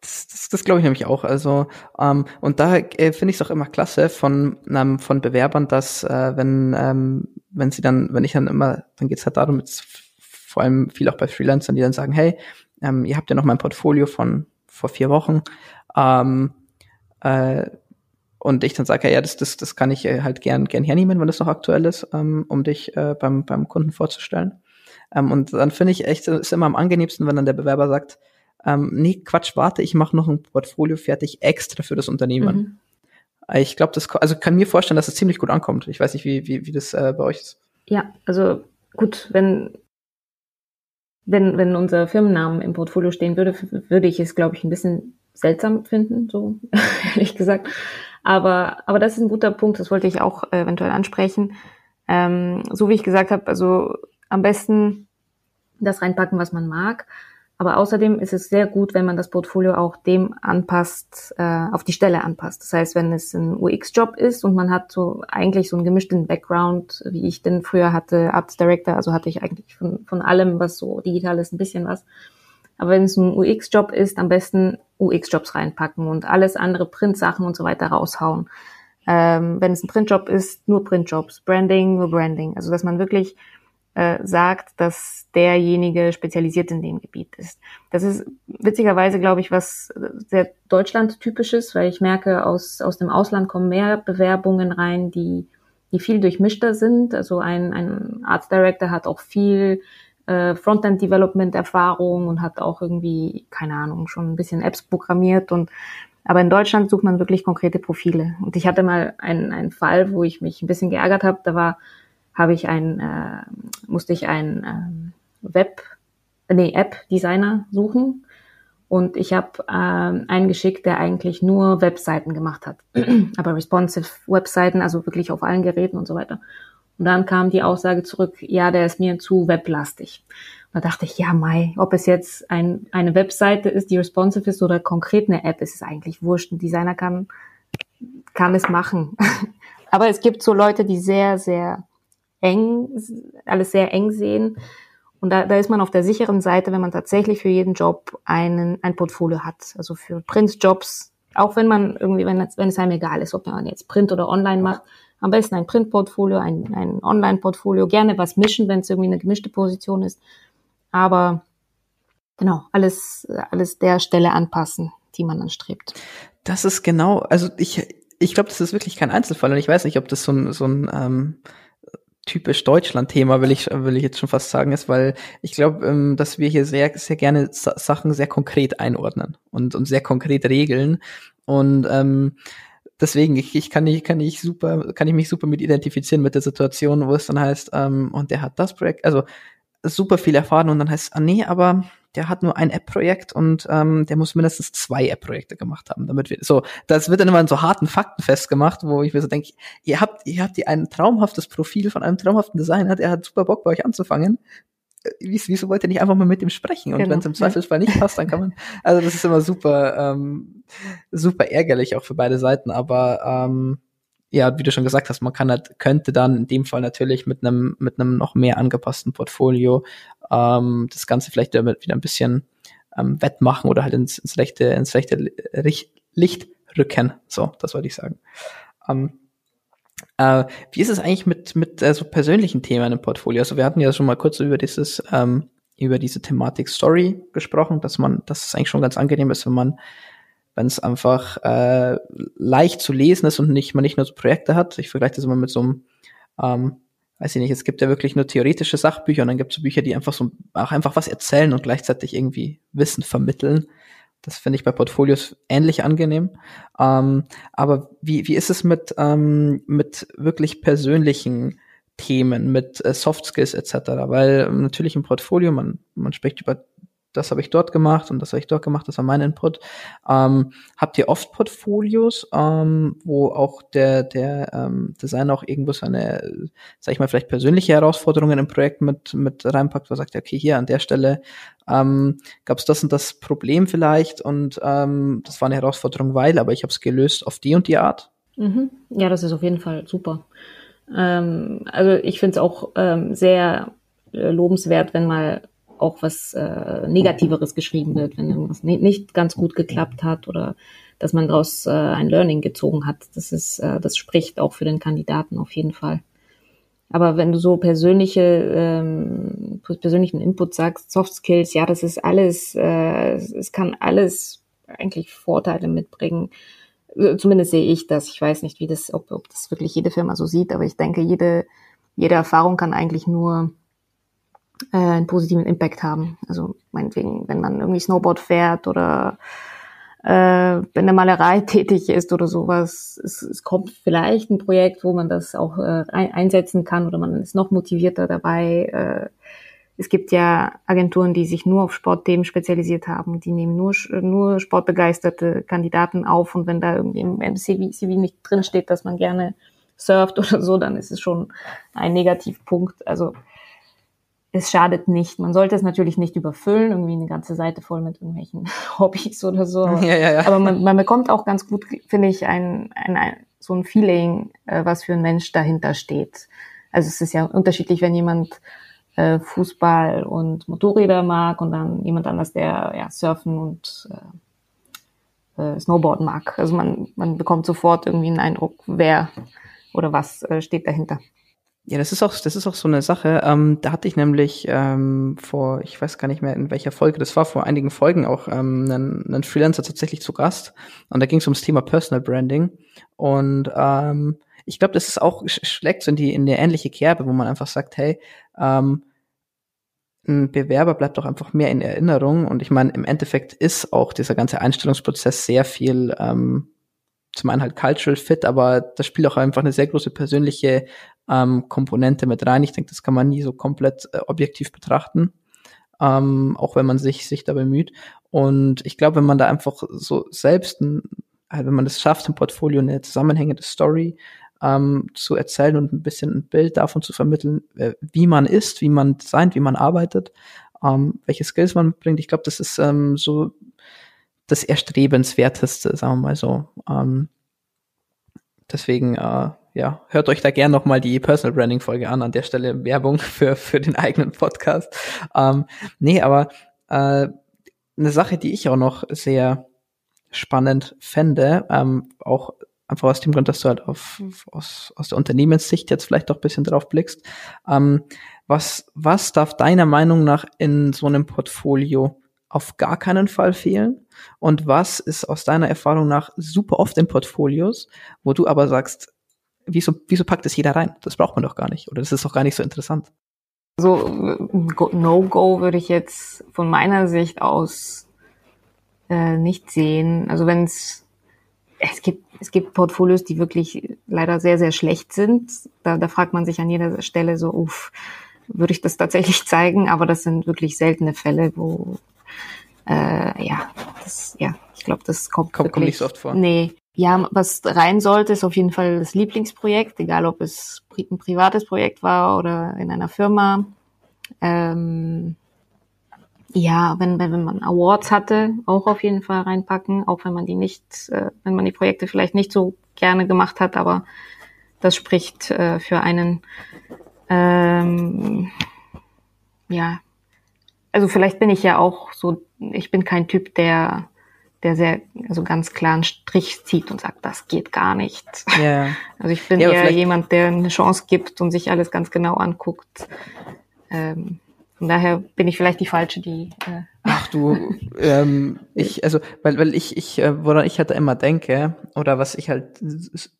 Das, das, das glaube ich nämlich auch. Also ähm, und da äh, finde ich es auch immer klasse von ähm, von Bewerbern, dass äh, wenn ähm, wenn sie dann, wenn ich dann immer, dann geht's halt darum, jetzt vor allem viel auch bei Freelancern, die dann sagen, hey, ähm, ihr habt ja noch mein Portfolio von vor vier Wochen. Ähm, äh, und ich dann sage, ja, das, das, das kann ich äh, halt gern, gern hernehmen, wenn das noch aktuell ist, ähm, um dich äh, beim, beim Kunden vorzustellen. Ähm, und dann finde ich echt, ist immer am angenehmsten, wenn dann der Bewerber sagt, ähm, nee, Quatsch, warte, ich mache noch ein Portfolio fertig extra für das Unternehmen. Mhm. Ich glaube, das also kann mir vorstellen, dass es das ziemlich gut ankommt. Ich weiß nicht, wie, wie, wie das äh, bei euch ist. Ja, also gut, wenn wenn, wenn unser Firmennamen im Portfolio stehen würde, würde ich es, glaube ich, ein bisschen seltsam finden, so ehrlich gesagt. Aber, aber das ist ein guter Punkt, das wollte ich auch äh, eventuell ansprechen. Ähm, so wie ich gesagt habe, also am besten das reinpacken, was man mag. Aber außerdem ist es sehr gut, wenn man das Portfolio auch dem anpasst, äh, auf die Stelle anpasst. Das heißt, wenn es ein UX-Job ist und man hat so eigentlich so einen gemischten Background, wie ich denn früher hatte, Arts Director, also hatte ich eigentlich von, von allem, was so digital ist, ein bisschen was. Aber wenn es ein UX-Job ist, am besten UX-Jobs reinpacken und alles andere Print-Sachen und so weiter raushauen. Ähm, wenn es ein Printjob ist, nur Printjobs. Branding, nur Branding. Also dass man wirklich äh, sagt, dass derjenige spezialisiert in dem Gebiet ist. Das ist witzigerweise, glaube ich, was sehr Deutschland-typisches, weil ich merke, aus, aus dem Ausland kommen mehr Bewerbungen rein, die, die viel durchmischter sind. Also ein, ein Arts Director hat auch viel äh, Frontend-Development-Erfahrung und hat auch irgendwie, keine Ahnung, schon ein bisschen Apps programmiert und aber in Deutschland sucht man wirklich konkrete Profile. Und ich hatte mal einen, einen Fall, wo ich mich ein bisschen geärgert habe. Da war habe ich ein, äh, musste ich einen ähm, Web, nee, App-Designer suchen. Und ich habe ähm, einen geschickt, der eigentlich nur Webseiten gemacht hat. Aber responsive Webseiten, also wirklich auf allen Geräten und so weiter. Und dann kam die Aussage zurück, ja, der ist mir zu weblastig. Da dachte ich, ja, Mai, ob es jetzt ein, eine Webseite ist, die responsive ist oder konkret eine App, ist es eigentlich wurscht. Ein Designer kann, kann es machen. Aber es gibt so Leute, die sehr, sehr eng, alles sehr eng sehen. Und da, da ist man auf der sicheren Seite, wenn man tatsächlich für jeden Job einen, ein Portfolio hat. Also für Printjobs, auch wenn man irgendwie, wenn wenn es einem egal ist, ob man jetzt Print oder Online macht, am besten ein Printportfolio, ein, ein Online-Portfolio, gerne was mischen, wenn es irgendwie eine gemischte Position ist. Aber genau, alles, alles der Stelle anpassen, die man anstrebt. Das ist genau, also ich, ich glaube, das ist wirklich kein Einzelfall und ich weiß nicht, ob das so ein, so ein ähm, typisch Deutschland-Thema, will ich, will ich jetzt schon fast sagen, ist, weil ich glaube, ähm, dass wir hier sehr, sehr gerne Sa Sachen sehr konkret einordnen und, und sehr konkret regeln. Und ähm, deswegen, ich, ich kann ich, kann ich super, kann ich mich super mit identifizieren mit der Situation, wo es dann heißt, ähm, und der hat das Projekt, also super viel erfahren und dann heißt, ah nee, aber der hat nur ein App-Projekt und ähm, der muss mindestens zwei App-Projekte gemacht haben, damit wir so, das wird dann immer in so harten Fakten festgemacht, wo ich mir so denke, ihr habt, ihr habt hier ein traumhaftes Profil von einem traumhaften Designer, der hat super Bock bei euch anzufangen. Äh, wieso wollt ihr nicht einfach mal mit ihm sprechen? Und genau. wenn es im Zweifelsfall nicht passt, dann kann man, also das ist immer super, ähm, super ärgerlich auch für beide Seiten, aber ähm, ja, wie du schon gesagt hast, man kann halt, könnte dann in dem Fall natürlich mit einem mit einem noch mehr angepassten Portfolio ähm, das Ganze vielleicht damit wieder ein bisschen ähm, wettmachen oder halt ins, ins rechte ins rechte Licht rücken. So, das wollte ich sagen. Ähm, äh, wie ist es eigentlich mit mit äh, so persönlichen Themen im Portfolio? Also wir hatten ja schon mal kurz über dieses ähm, über diese Thematik Story gesprochen, dass man, dass es eigentlich schon ganz angenehm ist, wenn man wenn es einfach äh, leicht zu lesen ist und nicht man nicht nur so Projekte hat. Ich vergleiche das immer mit so einem, ähm, weiß ich nicht, es gibt ja wirklich nur theoretische Sachbücher und dann gibt es so Bücher, die einfach so auch einfach was erzählen und gleichzeitig irgendwie Wissen vermitteln. Das finde ich bei Portfolios ähnlich angenehm. Ähm, aber wie, wie ist es mit, ähm, mit wirklich persönlichen Themen, mit äh, Soft Skills etc.? Weil natürlich im Portfolio, man, man spricht über das habe ich dort gemacht und das habe ich dort gemacht, das war mein Input. Ähm, habt ihr oft Portfolios, ähm, wo auch der, der ähm, Designer auch irgendwo seine, sag ich mal, vielleicht persönliche Herausforderungen im Projekt mit, mit reinpackt, wo er sagt, okay, hier an der Stelle ähm, gab es das und das Problem vielleicht und ähm, das war eine Herausforderung, weil, aber ich habe es gelöst auf die und die Art? Mhm. Ja, das ist auf jeden Fall super. Ähm, also ich finde es auch ähm, sehr äh, lobenswert, wenn mal auch was äh, Negativeres geschrieben wird, wenn irgendwas nicht ganz gut geklappt hat oder dass man daraus äh, ein Learning gezogen hat. Das ist, äh, das spricht auch für den Kandidaten auf jeden Fall. Aber wenn du so persönliche, ähm, persönlichen Input sagst, Soft Skills, ja, das ist alles, äh, es kann alles eigentlich Vorteile mitbringen. Äh, zumindest sehe ich das. Ich weiß nicht, wie das, ob, ob das wirklich jede Firma so sieht, aber ich denke, jede, jede Erfahrung kann eigentlich nur äh, einen positiven Impact haben. Also meinetwegen, wenn man irgendwie Snowboard fährt oder äh, in der Malerei tätig ist oder sowas, es, es kommt vielleicht ein Projekt, wo man das auch äh, einsetzen kann oder man ist noch motivierter dabei. Äh, es gibt ja Agenturen, die sich nur auf Sportthemen spezialisiert haben. Die nehmen nur, nur sportbegeisterte Kandidaten auf und wenn da irgendwie im CV, CV nicht drinsteht, dass man gerne surft oder so, dann ist es schon ein Negativpunkt. Also es schadet nicht. Man sollte es natürlich nicht überfüllen, irgendwie eine ganze Seite voll mit irgendwelchen Hobbys oder so. Ja, ja, ja. Aber man, man bekommt auch ganz gut, finde ich, ein, ein, ein, so ein Feeling, äh, was für ein Mensch dahinter steht. Also es ist ja unterschiedlich, wenn jemand äh, Fußball und Motorräder mag und dann jemand anders, der ja Surfen und äh, äh, Snowboarden mag. Also man, man bekommt sofort irgendwie einen Eindruck, wer oder was äh, steht dahinter. Ja, das ist auch, das ist auch so eine Sache. Ähm, da hatte ich nämlich ähm, vor, ich weiß gar nicht mehr in welcher Folge, das war vor einigen Folgen auch ähm, einen, einen Freelancer tatsächlich zu Gast. Und da ging es ums Thema Personal Branding. Und ähm, ich glaube, das ist auch schlägt so in die in eine ähnliche Kerbe, wo man einfach sagt, hey, ähm, ein Bewerber bleibt doch einfach mehr in Erinnerung. Und ich meine, im Endeffekt ist auch dieser ganze Einstellungsprozess sehr viel ähm, zum einen halt Cultural Fit, aber das spielt auch einfach eine sehr große persönliche ähm, Komponente mit rein. Ich denke, das kann man nie so komplett äh, objektiv betrachten, ähm, auch wenn man sich, sich da bemüht. Und ich glaube, wenn man da einfach so selbst, ein, halt, wenn man das schafft, im Portfolio eine zusammenhängende Story ähm, zu erzählen und ein bisschen ein Bild davon zu vermitteln, äh, wie man ist, wie man designt, wie man arbeitet, ähm, welche Skills man mitbringt. Ich glaube, das ist ähm, so das Erstrebenswerteste, sagen wir mal so. Ähm, deswegen, äh, ja, hört euch da gern nochmal die Personal Branding Folge an. An der Stelle Werbung für, für den eigenen Podcast. Ähm, nee, aber äh, eine Sache, die ich auch noch sehr spannend fände, ähm, auch einfach aus dem Grund, dass du halt auf, aus, aus der Unternehmenssicht jetzt vielleicht doch ein bisschen drauf blickst. Ähm, was, was darf deiner Meinung nach in so einem Portfolio auf gar keinen Fall fehlen? Und was ist aus deiner Erfahrung nach super oft in Portfolios, wo du aber sagst, wieso, wieso packt das jeder rein? Das braucht man doch gar nicht. Oder das ist doch gar nicht so interessant. So, No-Go würde ich jetzt von meiner Sicht aus äh, nicht sehen. Also wenn es, es gibt, es gibt Portfolios, die wirklich leider sehr, sehr schlecht sind. Da, da fragt man sich an jeder Stelle so, uff, würde ich das tatsächlich zeigen? Aber das sind wirklich seltene Fälle, wo, äh, ja, das, ja, ich glaube, das kommt, kommt, kommt nicht so oft vor. Nee. Ja, was rein sollte, ist auf jeden Fall das Lieblingsprojekt, egal ob es ein privates Projekt war oder in einer Firma. Ähm, ja, wenn, wenn, wenn man Awards hatte, auch auf jeden Fall reinpacken, auch wenn man die nicht, äh, wenn man die Projekte vielleicht nicht so gerne gemacht hat, aber das spricht äh, für einen. Ähm, ja, also vielleicht bin ich ja auch so, ich bin kein Typ, der, der sehr, also ganz klaren Strich zieht und sagt, das geht gar nicht. Ja. Also ich bin Ja, eher jemand, der eine Chance gibt und sich alles ganz genau anguckt. Ähm, von daher bin ich vielleicht die falsche, die äh, Ach du, ähm, ich, also, weil, weil ich, ich, äh, woran ich halt immer denke, oder was ich halt s-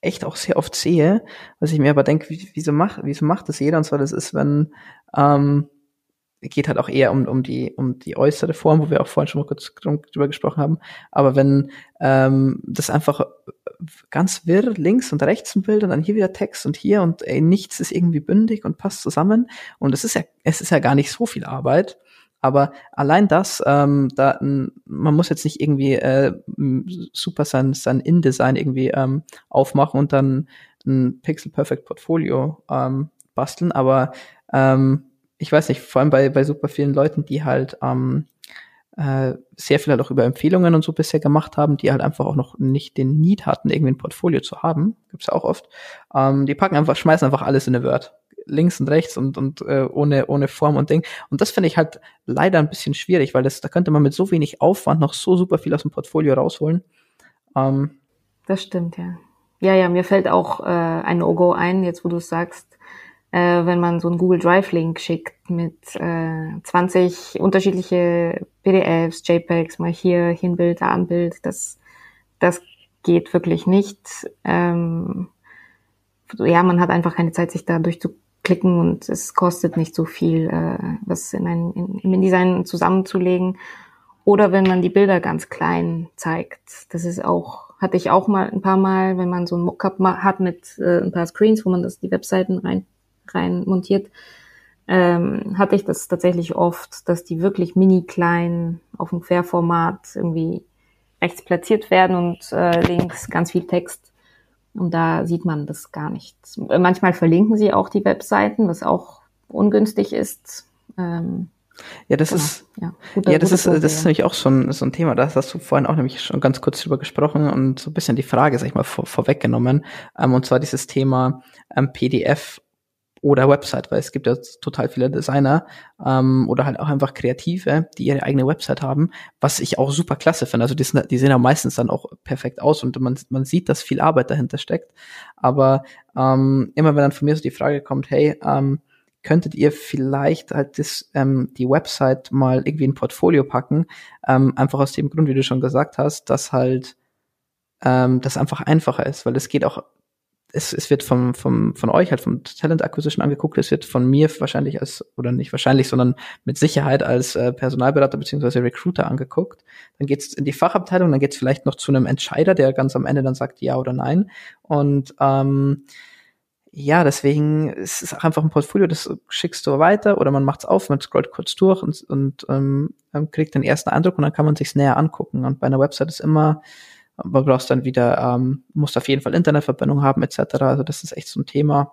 echt auch sehr oft sehe, was ich mir aber denke, wie, wieso macht, wieso macht das jeder? Und zwar, das ist, wenn, ähm, geht halt auch eher um, um die, um die äußere Form, wo wir auch vorhin schon mal kurz drüber gesprochen haben. Aber wenn, ähm, das einfach ganz wirr links und rechts ein Bild und dann hier wieder Text und hier und ey, nichts ist irgendwie bündig und passt zusammen. Und es ist ja, es ist ja gar nicht so viel Arbeit. Aber allein das, ähm, da, man muss jetzt nicht irgendwie äh, super sein, sein InDesign irgendwie ähm, aufmachen und dann ein Pixel Perfect Portfolio ähm, basteln, aber ähm, ich weiß nicht, vor allem bei, bei super vielen Leuten, die halt ähm, äh, sehr viel halt auch über Empfehlungen und so bisher gemacht haben, die halt einfach auch noch nicht den Need hatten, irgendwie ein Portfolio zu haben, gibt's ja auch oft, ähm, die packen einfach, schmeißen einfach alles in eine Word. Links und rechts und, und äh, ohne, ohne Form und Ding. Und das finde ich halt leider ein bisschen schwierig, weil das, da könnte man mit so wenig Aufwand noch so super viel aus dem Portfolio rausholen. Ähm, Das stimmt, ja. Ja, ja, mir fällt auch äh, ein No-Go ein, jetzt wo du sagst, äh, wenn man so einen Google Drive-Link schickt mit äh, 20 unterschiedliche PDFs, JPEGs, mal hier, hier ein Bild, da ein Bild, das, das geht wirklich nicht. Ähm, ja, man hat einfach keine Zeit, sich da durchzuklicken und es kostet nicht so viel, äh, was in ein in, im InDesign zusammenzulegen. Oder wenn man die Bilder ganz klein zeigt. Das ist auch, hatte ich auch mal ein paar Mal, wenn man so ein Mockup hat mit äh, ein paar Screens, wo man das die Webseiten rein, rein montiert, ähm, hatte ich das tatsächlich oft, dass die wirklich mini klein auf dem Querformat irgendwie rechts platziert werden und äh, links ganz viel Text. Und da sieht man das gar nicht. Manchmal verlinken sie auch die Webseiten, was auch ungünstig ist. Ähm, ja, das genau. ist, ja, guter, ja, das ist, Punkt, das ist nämlich auch so ein, so ein Thema. Da hast du vorhin auch nämlich schon ganz kurz drüber gesprochen und so ein bisschen die Frage, sag ich mal, vor, vorweggenommen. Ähm, und zwar dieses Thema ähm, PDF oder Website, weil es gibt ja total viele Designer ähm, oder halt auch einfach Kreative, die ihre eigene Website haben, was ich auch super klasse finde. Also die, sind, die sehen ja meistens dann auch perfekt aus und man, man sieht, dass viel Arbeit dahinter steckt. Aber ähm, immer wenn dann von mir so die Frage kommt, hey, ähm, könntet ihr vielleicht halt das, ähm, die Website mal irgendwie in ein Portfolio packen, ähm, einfach aus dem Grund, wie du schon gesagt hast, dass halt ähm, das einfach einfacher ist, weil es geht auch es, es wird vom, vom, von euch halt vom Talent Acquisition angeguckt, es wird von mir wahrscheinlich als, oder nicht wahrscheinlich, sondern mit Sicherheit als äh, Personalberater beziehungsweise Recruiter angeguckt. Dann geht's in die Fachabteilung, dann geht's vielleicht noch zu einem Entscheider, der ganz am Ende dann sagt ja oder nein. Und ähm, ja, deswegen ist es einfach ein Portfolio, das schickst du weiter oder man macht's auf, man scrollt kurz durch und, und ähm, kriegt den ersten Eindruck und dann kann man sich's näher angucken. Und bei einer Website ist immer man brauchst dann wieder, ähm, musst auf jeden Fall Internetverbindung haben etc. Also das ist echt so ein Thema,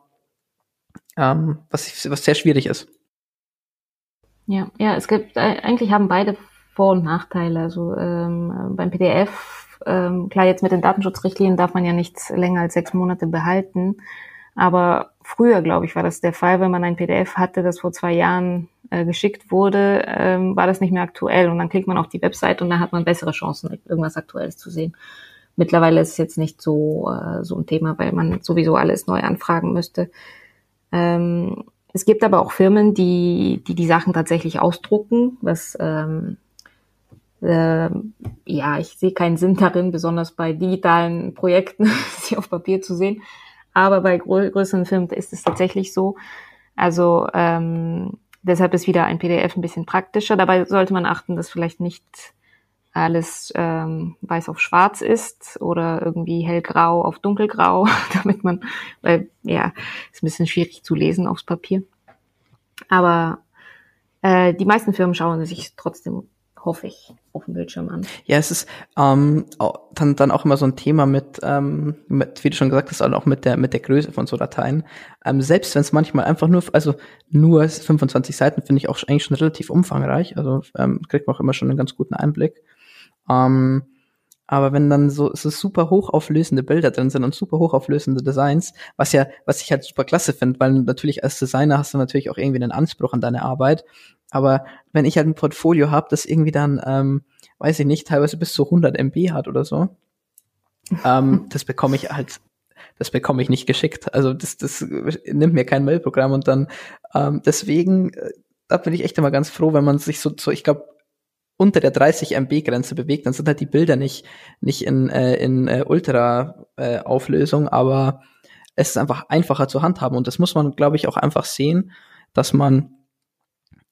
ähm, was, was sehr schwierig ist. Ja, ja, es gibt äh, eigentlich haben beide Vor- und Nachteile. Also ähm, beim PDF, ähm, klar, jetzt mit den Datenschutzrichtlinien darf man ja nichts länger als sechs Monate behalten. Aber früher, glaube ich, war das der Fall, wenn man ein PDF hatte, das vor zwei Jahren äh, geschickt wurde, ähm, war das nicht mehr aktuell. Und dann klickt man auf die Website und dann hat man bessere Chancen, irgendwas Aktuelles zu sehen. Mittlerweile ist es jetzt nicht so, äh, so ein Thema, weil man sowieso alles neu anfragen müsste. Ähm, es gibt aber auch Firmen, die, die die Sachen tatsächlich ausdrucken, was ähm, äh, ja, ich sehe keinen Sinn darin, besonders bei digitalen Projekten, sie auf Papier zu sehen. Aber bei grö größeren Firmen ist es tatsächlich so. Also ähm, deshalb ist wieder ein PDF ein bisschen praktischer. Dabei sollte man achten, dass vielleicht nicht alles ähm, weiß auf schwarz ist oder irgendwie hellgrau auf dunkelgrau, damit man, weil ja, ist ein bisschen schwierig zu lesen aufs Papier. Aber äh, die meisten Firmen schauen sich trotzdem hoffe ich, auf dem Bildschirm an. Ja, es ist ähm, dann, dann auch immer so ein Thema mit, ähm, mit, wie du schon gesagt hast, auch mit der, mit der Größe von so Dateien. Ähm, selbst wenn es manchmal einfach nur, also nur 25 Seiten finde ich auch eigentlich schon relativ umfangreich. Also ähm, kriegt man auch immer schon einen ganz guten Einblick. Ähm, aber wenn dann so, so super hochauflösende Bilder drin sind und super hochauflösende Designs, was ja, was ich halt super klasse finde, weil natürlich als Designer hast du natürlich auch irgendwie einen Anspruch an deine Arbeit. Aber wenn ich halt ein Portfolio habe, das irgendwie dann, ähm, weiß ich nicht, teilweise bis zu 100 MB hat oder so, ähm, das bekomme ich halt, das bekomme ich nicht geschickt. Also das, das nimmt mir kein Mailprogramm und dann ähm, deswegen, äh, da bin ich echt immer ganz froh, wenn man sich so, so ich glaube, unter der 30 MB Grenze bewegt, dann sind halt die Bilder nicht nicht in äh, in äh, Ultra äh, Auflösung, aber es ist einfach einfacher zu handhaben und das muss man glaube ich auch einfach sehen, dass man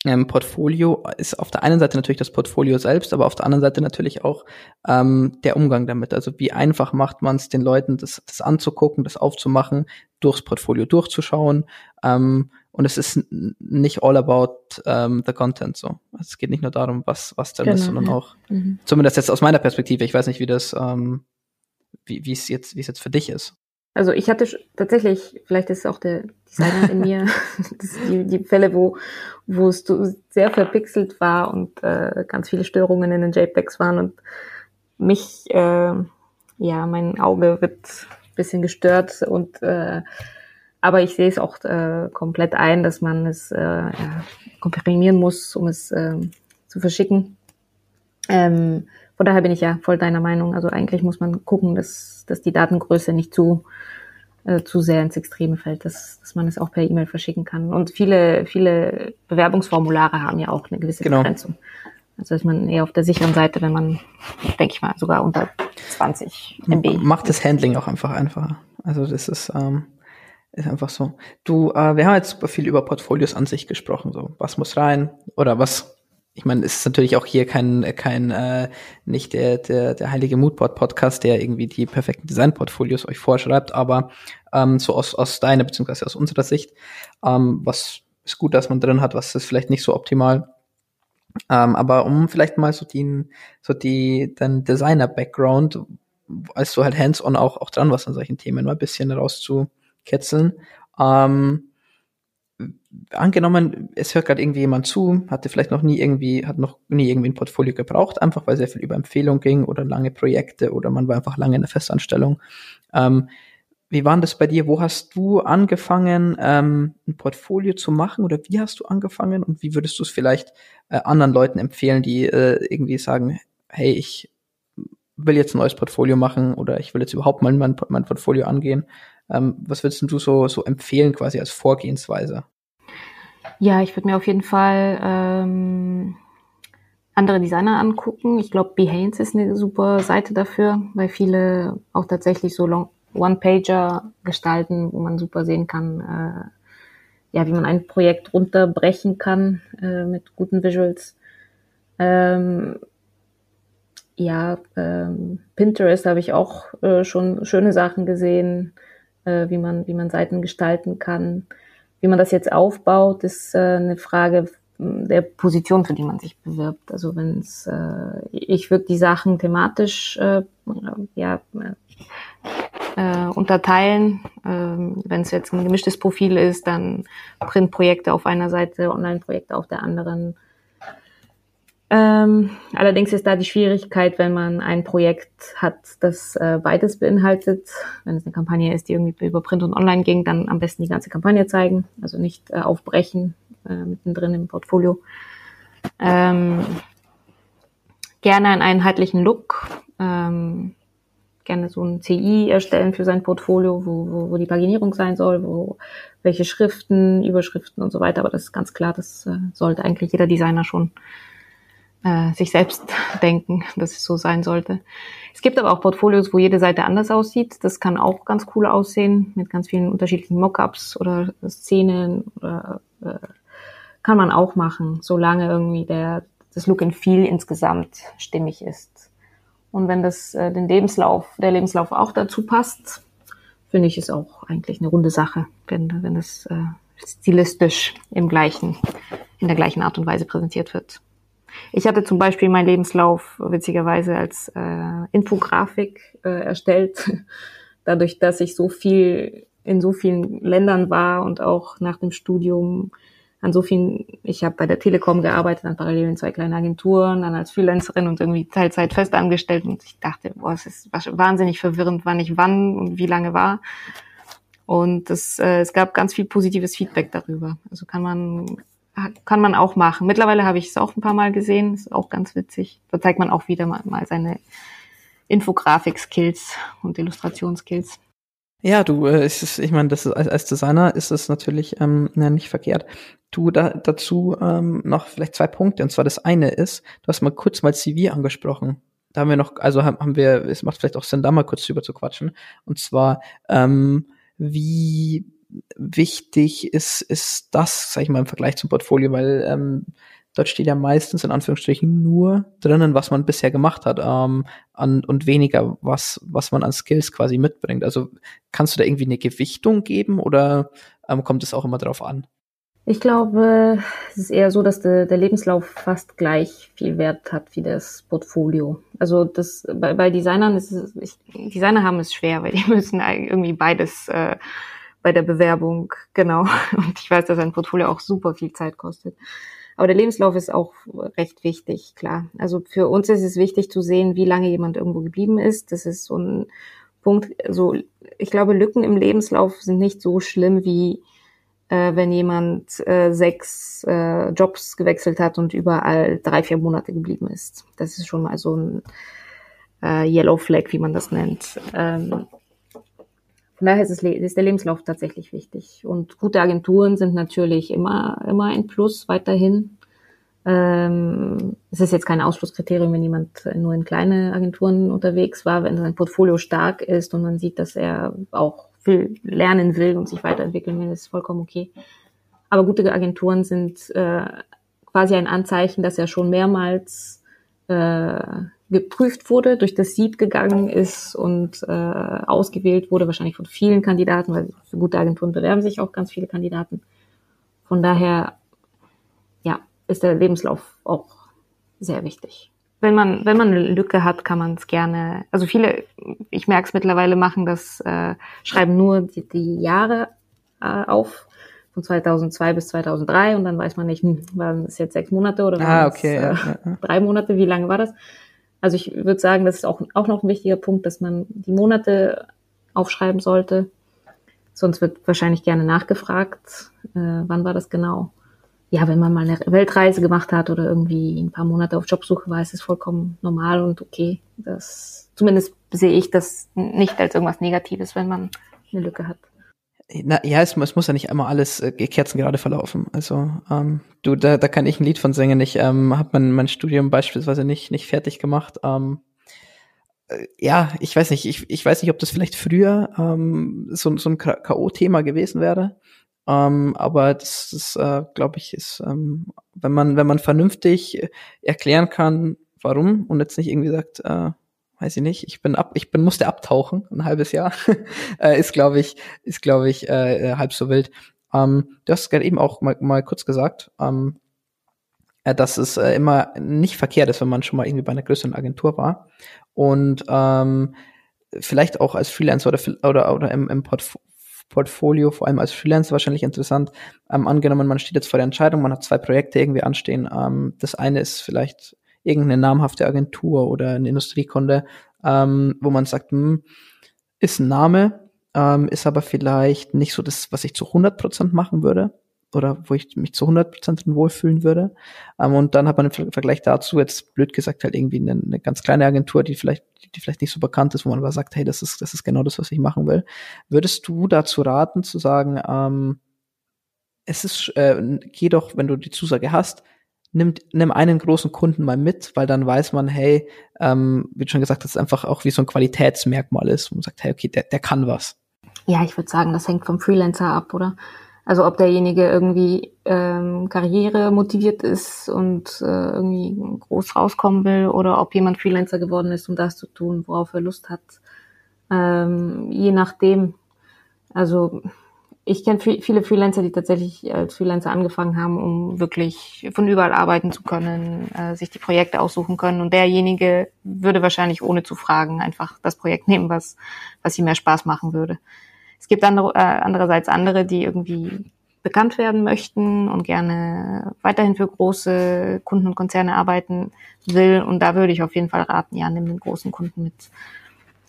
ähm, Portfolio ist auf der einen Seite natürlich das Portfolio selbst, aber auf der anderen Seite natürlich auch ähm, der Umgang damit. Also wie einfach macht man es den Leuten, das, das anzugucken, das aufzumachen, durchs Portfolio durchzuschauen. Ähm, und es ist nicht all about ähm, the content so. Es geht nicht nur darum, was was da genau, ist, sondern ja. auch mhm. zumindest jetzt aus meiner Perspektive. Ich weiß nicht, wie das ähm, wie wie es jetzt wie es jetzt für dich ist. Also ich hatte tatsächlich, vielleicht ist es auch der Designer in mir, die, die Fälle, wo, wo es sehr verpixelt war und äh, ganz viele Störungen in den JPEGs waren und mich, äh, ja, mein Auge wird bisschen gestört und äh, aber ich sehe es auch äh, komplett ein, dass man es äh, ja, komprimieren muss, um es äh, zu verschicken. Ähm, von daher bin ich ja voll deiner Meinung. Also eigentlich muss man gucken, dass, dass die Datengröße nicht zu, äh, zu sehr ins Extreme fällt, dass, dass man es auch per E-Mail verschicken kann. Und viele, viele Bewerbungsformulare haben ja auch eine gewisse genau. Begrenzung. Also ist man eher auf der sicheren Seite, wenn man, denke ich mal, sogar unter 20 MB. Macht das Handling auch einfach einfacher. Also das ist, ähm, ist einfach so. Du, äh, wir haben jetzt super viel über Portfolios an sich gesprochen. So, was muss rein oder was ich meine, es ist natürlich auch hier kein, kein äh, nicht der, der, der heilige Moodboard-Podcast, der irgendwie die perfekten Design-Portfolios euch vorschreibt, aber ähm, so aus, aus deiner beziehungsweise aus unserer Sicht, ähm, was ist gut, dass man drin hat, was ist vielleicht nicht so optimal. Ähm, aber um vielleicht mal so die, so die, dein Designer-Background, als du halt hands-on auch, auch dran warst an solchen Themen, mal ein bisschen rauszukitzeln. Ähm, angenommen, es hört gerade irgendwie jemand zu, hatte vielleicht noch nie irgendwie, hat noch nie irgendwie ein Portfolio gebraucht, einfach weil sehr viel über Empfehlung ging oder lange Projekte oder man war einfach lange in der Festanstellung. Ähm, wie war das bei dir? Wo hast du angefangen, ähm, ein Portfolio zu machen oder wie hast du angefangen und wie würdest du es vielleicht äh, anderen Leuten empfehlen, die äh, irgendwie sagen, hey, ich will jetzt ein neues Portfolio machen oder ich will jetzt überhaupt mal mein, mein Portfolio angehen. Ähm, was würdest du so, so empfehlen quasi als Vorgehensweise? Ja, ich würde mir auf jeden Fall ähm, andere Designer angucken. Ich glaube, Behance ist eine super Seite dafür, weil viele auch tatsächlich so One-Pager gestalten, wo man super sehen kann, äh, ja, wie man ein Projekt runterbrechen kann äh, mit guten Visuals. Ähm, ja, ähm, Pinterest habe ich auch äh, schon schöne Sachen gesehen, äh, wie man wie man Seiten gestalten kann. Wie man das jetzt aufbaut, ist äh, eine Frage der Position, für die man sich bewirbt. Also wenn es, äh, ich würde die Sachen thematisch äh, ja, äh, unterteilen. Ähm, wenn es jetzt ein gemischtes Profil ist, dann Printprojekte auf einer Seite, Online-Projekte auf der anderen. Ähm, allerdings ist da die Schwierigkeit, wenn man ein Projekt hat, das äh, beides beinhaltet. Wenn es eine Kampagne ist, die irgendwie über Print und Online ging, dann am besten die ganze Kampagne zeigen, also nicht äh, aufbrechen äh, mittendrin im Portfolio. Ähm, gerne einen einheitlichen Look. Ähm, gerne so ein CI erstellen für sein Portfolio, wo, wo, wo die Paginierung sein soll, wo welche Schriften, Überschriften und so weiter. Aber das ist ganz klar, das äh, sollte eigentlich jeder Designer schon äh, sich selbst denken, dass es so sein sollte. Es gibt aber auch Portfolios, wo jede Seite anders aussieht. Das kann auch ganz cool aussehen, mit ganz vielen unterschiedlichen Mockups oder Szenen oder äh, kann man auch machen, solange irgendwie der das Look and Feel insgesamt stimmig ist. Und wenn das äh, den Lebenslauf, der Lebenslauf auch dazu passt, finde ich es auch eigentlich eine runde Sache, wenn, wenn es äh, stilistisch im gleichen, in der gleichen Art und Weise präsentiert wird. Ich hatte zum Beispiel meinen Lebenslauf witzigerweise als äh, Infografik äh, erstellt, dadurch, dass ich so viel in so vielen Ländern war und auch nach dem Studium an so vielen, ich habe bei der Telekom gearbeitet, dann parallel in zwei kleinen Agenturen, dann als Freelancerin und irgendwie Teilzeit fest angestellt und ich dachte, boah, es ist wahnsinnig verwirrend, wann ich wann und wie lange war. Und das, äh, es gab ganz viel positives Feedback darüber. Also kann man kann man auch machen. Mittlerweile habe ich es auch ein paar Mal gesehen, ist auch ganz witzig. Da zeigt man auch wieder mal, mal seine Infografik-Skills und Illustrationsskills. Ja, du, äh, ist es, ich meine, das ist, als, Designer ist es natürlich ähm, nicht verkehrt. Du da, dazu ähm, noch vielleicht zwei Punkte. Und zwar das eine ist, du hast mal kurz mal CV angesprochen. Da haben wir noch, also haben, haben wir, es macht vielleicht auch Sinn, da mal kurz drüber zu quatschen. Und zwar, ähm, wie wichtig ist, ist das, sag ich mal, im Vergleich zum Portfolio, weil ähm, Dort steht ja meistens in Anführungsstrichen nur drinnen, was man bisher gemacht hat ähm, an, und weniger, was, was man an Skills quasi mitbringt. Also kannst du da irgendwie eine Gewichtung geben oder ähm, kommt es auch immer drauf an? Ich glaube, es ist eher so, dass der, der Lebenslauf fast gleich viel Wert hat wie das Portfolio. Also das bei, bei Designern ist es, ich, Designer haben es schwer, weil die müssen irgendwie beides äh, bei der Bewerbung, genau. Und ich weiß, dass ein Portfolio auch super viel Zeit kostet. Aber der Lebenslauf ist auch recht wichtig, klar. Also für uns ist es wichtig zu sehen, wie lange jemand irgendwo geblieben ist. Das ist so ein Punkt. So, ich glaube, Lücken im Lebenslauf sind nicht so schlimm wie äh, wenn jemand äh, sechs äh, Jobs gewechselt hat und überall drei, vier Monate geblieben ist. Das ist schon mal so ein äh, Yellow Flag, wie man das nennt. Ähm, von daher ist, es, ist der Lebenslauf tatsächlich wichtig. Und gute Agenturen sind natürlich immer, immer ein Plus weiterhin. Ähm, es ist jetzt kein Ausschlusskriterium, wenn jemand nur in kleine Agenturen unterwegs war, wenn sein Portfolio stark ist und man sieht, dass er auch viel lernen will und sich weiterentwickeln will, ist vollkommen okay. Aber gute Agenturen sind äh, quasi ein Anzeichen, dass er schon mehrmals äh, geprüft wurde, durch das Sieb gegangen ist und äh, ausgewählt wurde, wahrscheinlich von vielen Kandidaten, weil für gute Agenturen bewerben sich auch ganz viele Kandidaten. Von daher, ja, ist der Lebenslauf auch sehr wichtig. Wenn man, wenn man eine Lücke hat, kann man es gerne, also viele, ich merke es mittlerweile, machen das, äh, schreiben nur die, die Jahre äh, auf von 2002 bis 2003 und dann weiß man nicht, hm, waren es jetzt sechs Monate oder waren ah, okay, es äh, ja, ja. drei Monate, wie lange war das? Also ich würde sagen, das ist auch, auch noch ein wichtiger Punkt, dass man die Monate aufschreiben sollte. Sonst wird wahrscheinlich gerne nachgefragt, äh, wann war das genau. Ja, wenn man mal eine Weltreise gemacht hat oder irgendwie ein paar Monate auf Jobsuche war, ist es vollkommen normal und okay. Das, zumindest sehe ich das nicht als irgendwas Negatives, wenn man eine Lücke hat. Na, ja, es, es muss ja nicht immer alles äh, kerzengerade verlaufen. Also ähm, du, da, da kann ich ein Lied von singen. Ich ähm, habe mein, mein Studium beispielsweise nicht nicht fertig gemacht. Ähm, äh, ja, ich weiß nicht, ich, ich weiß nicht, ob das vielleicht früher ähm, so, so ein K.O.-Thema gewesen wäre. Ähm, aber das, das äh, glaube ich, ist, ähm, wenn man, wenn man vernünftig erklären kann, warum und jetzt nicht irgendwie sagt, äh, weiß ich nicht, ich bin ab, ich bin musste abtauchen ein halbes Jahr, äh, ist glaube ich, ist glaube ich äh, äh, halb so wild. Ähm, du hast gerade eben auch mal, mal kurz gesagt, ähm, äh, dass es äh, immer nicht verkehrt ist, wenn man schon mal irgendwie bei einer größeren Agentur war und ähm, vielleicht auch als Freelancer oder oder oder im, im Portf Portfolio, vor allem als Freelancer wahrscheinlich interessant. Ähm, angenommen, man steht jetzt vor der Entscheidung, man hat zwei Projekte irgendwie anstehen. Ähm, das eine ist vielleicht irgendeine namhafte Agentur oder eine Industriekunde, ähm, wo man sagt, hm, ist ein Name, ähm, ist aber vielleicht nicht so das, was ich zu 100 Prozent machen würde oder wo ich mich zu 100 Prozent wohlfühlen würde. Ähm, und dann hat man im Vergleich dazu jetzt blöd gesagt halt irgendwie eine, eine, ganz kleine Agentur, die vielleicht, die vielleicht nicht so bekannt ist, wo man aber sagt, hey, das ist, das ist genau das, was ich machen will. Würdest du dazu raten, zu sagen, ähm, es ist, äh, geh doch, wenn du die Zusage hast, nimm, nimm einen großen Kunden mal mit, weil dann weiß man, hey, ähm, wie schon gesagt hast, einfach auch wie so ein Qualitätsmerkmal ist, wo man sagt, hey, okay, der, der kann was. Ja, ich würde sagen, das hängt vom Freelancer ab, oder? Also ob derjenige irgendwie ähm, Karriere motiviert ist und äh, irgendwie groß rauskommen will oder ob jemand Freelancer geworden ist, um das zu tun, worauf er Lust hat. Ähm, je nachdem. Also ich kenne viele Freelancer, die tatsächlich als Freelancer angefangen haben, um wirklich von überall arbeiten zu können, äh, sich die Projekte aussuchen können. Und derjenige würde wahrscheinlich ohne zu fragen einfach das Projekt nehmen, was, was ihm mehr Spaß machen würde. Es gibt andere, äh, andererseits andere, die irgendwie bekannt werden möchten und gerne weiterhin für große Kunden und Konzerne arbeiten will. Und da würde ich auf jeden Fall raten, ja, nimm den großen Kunden mit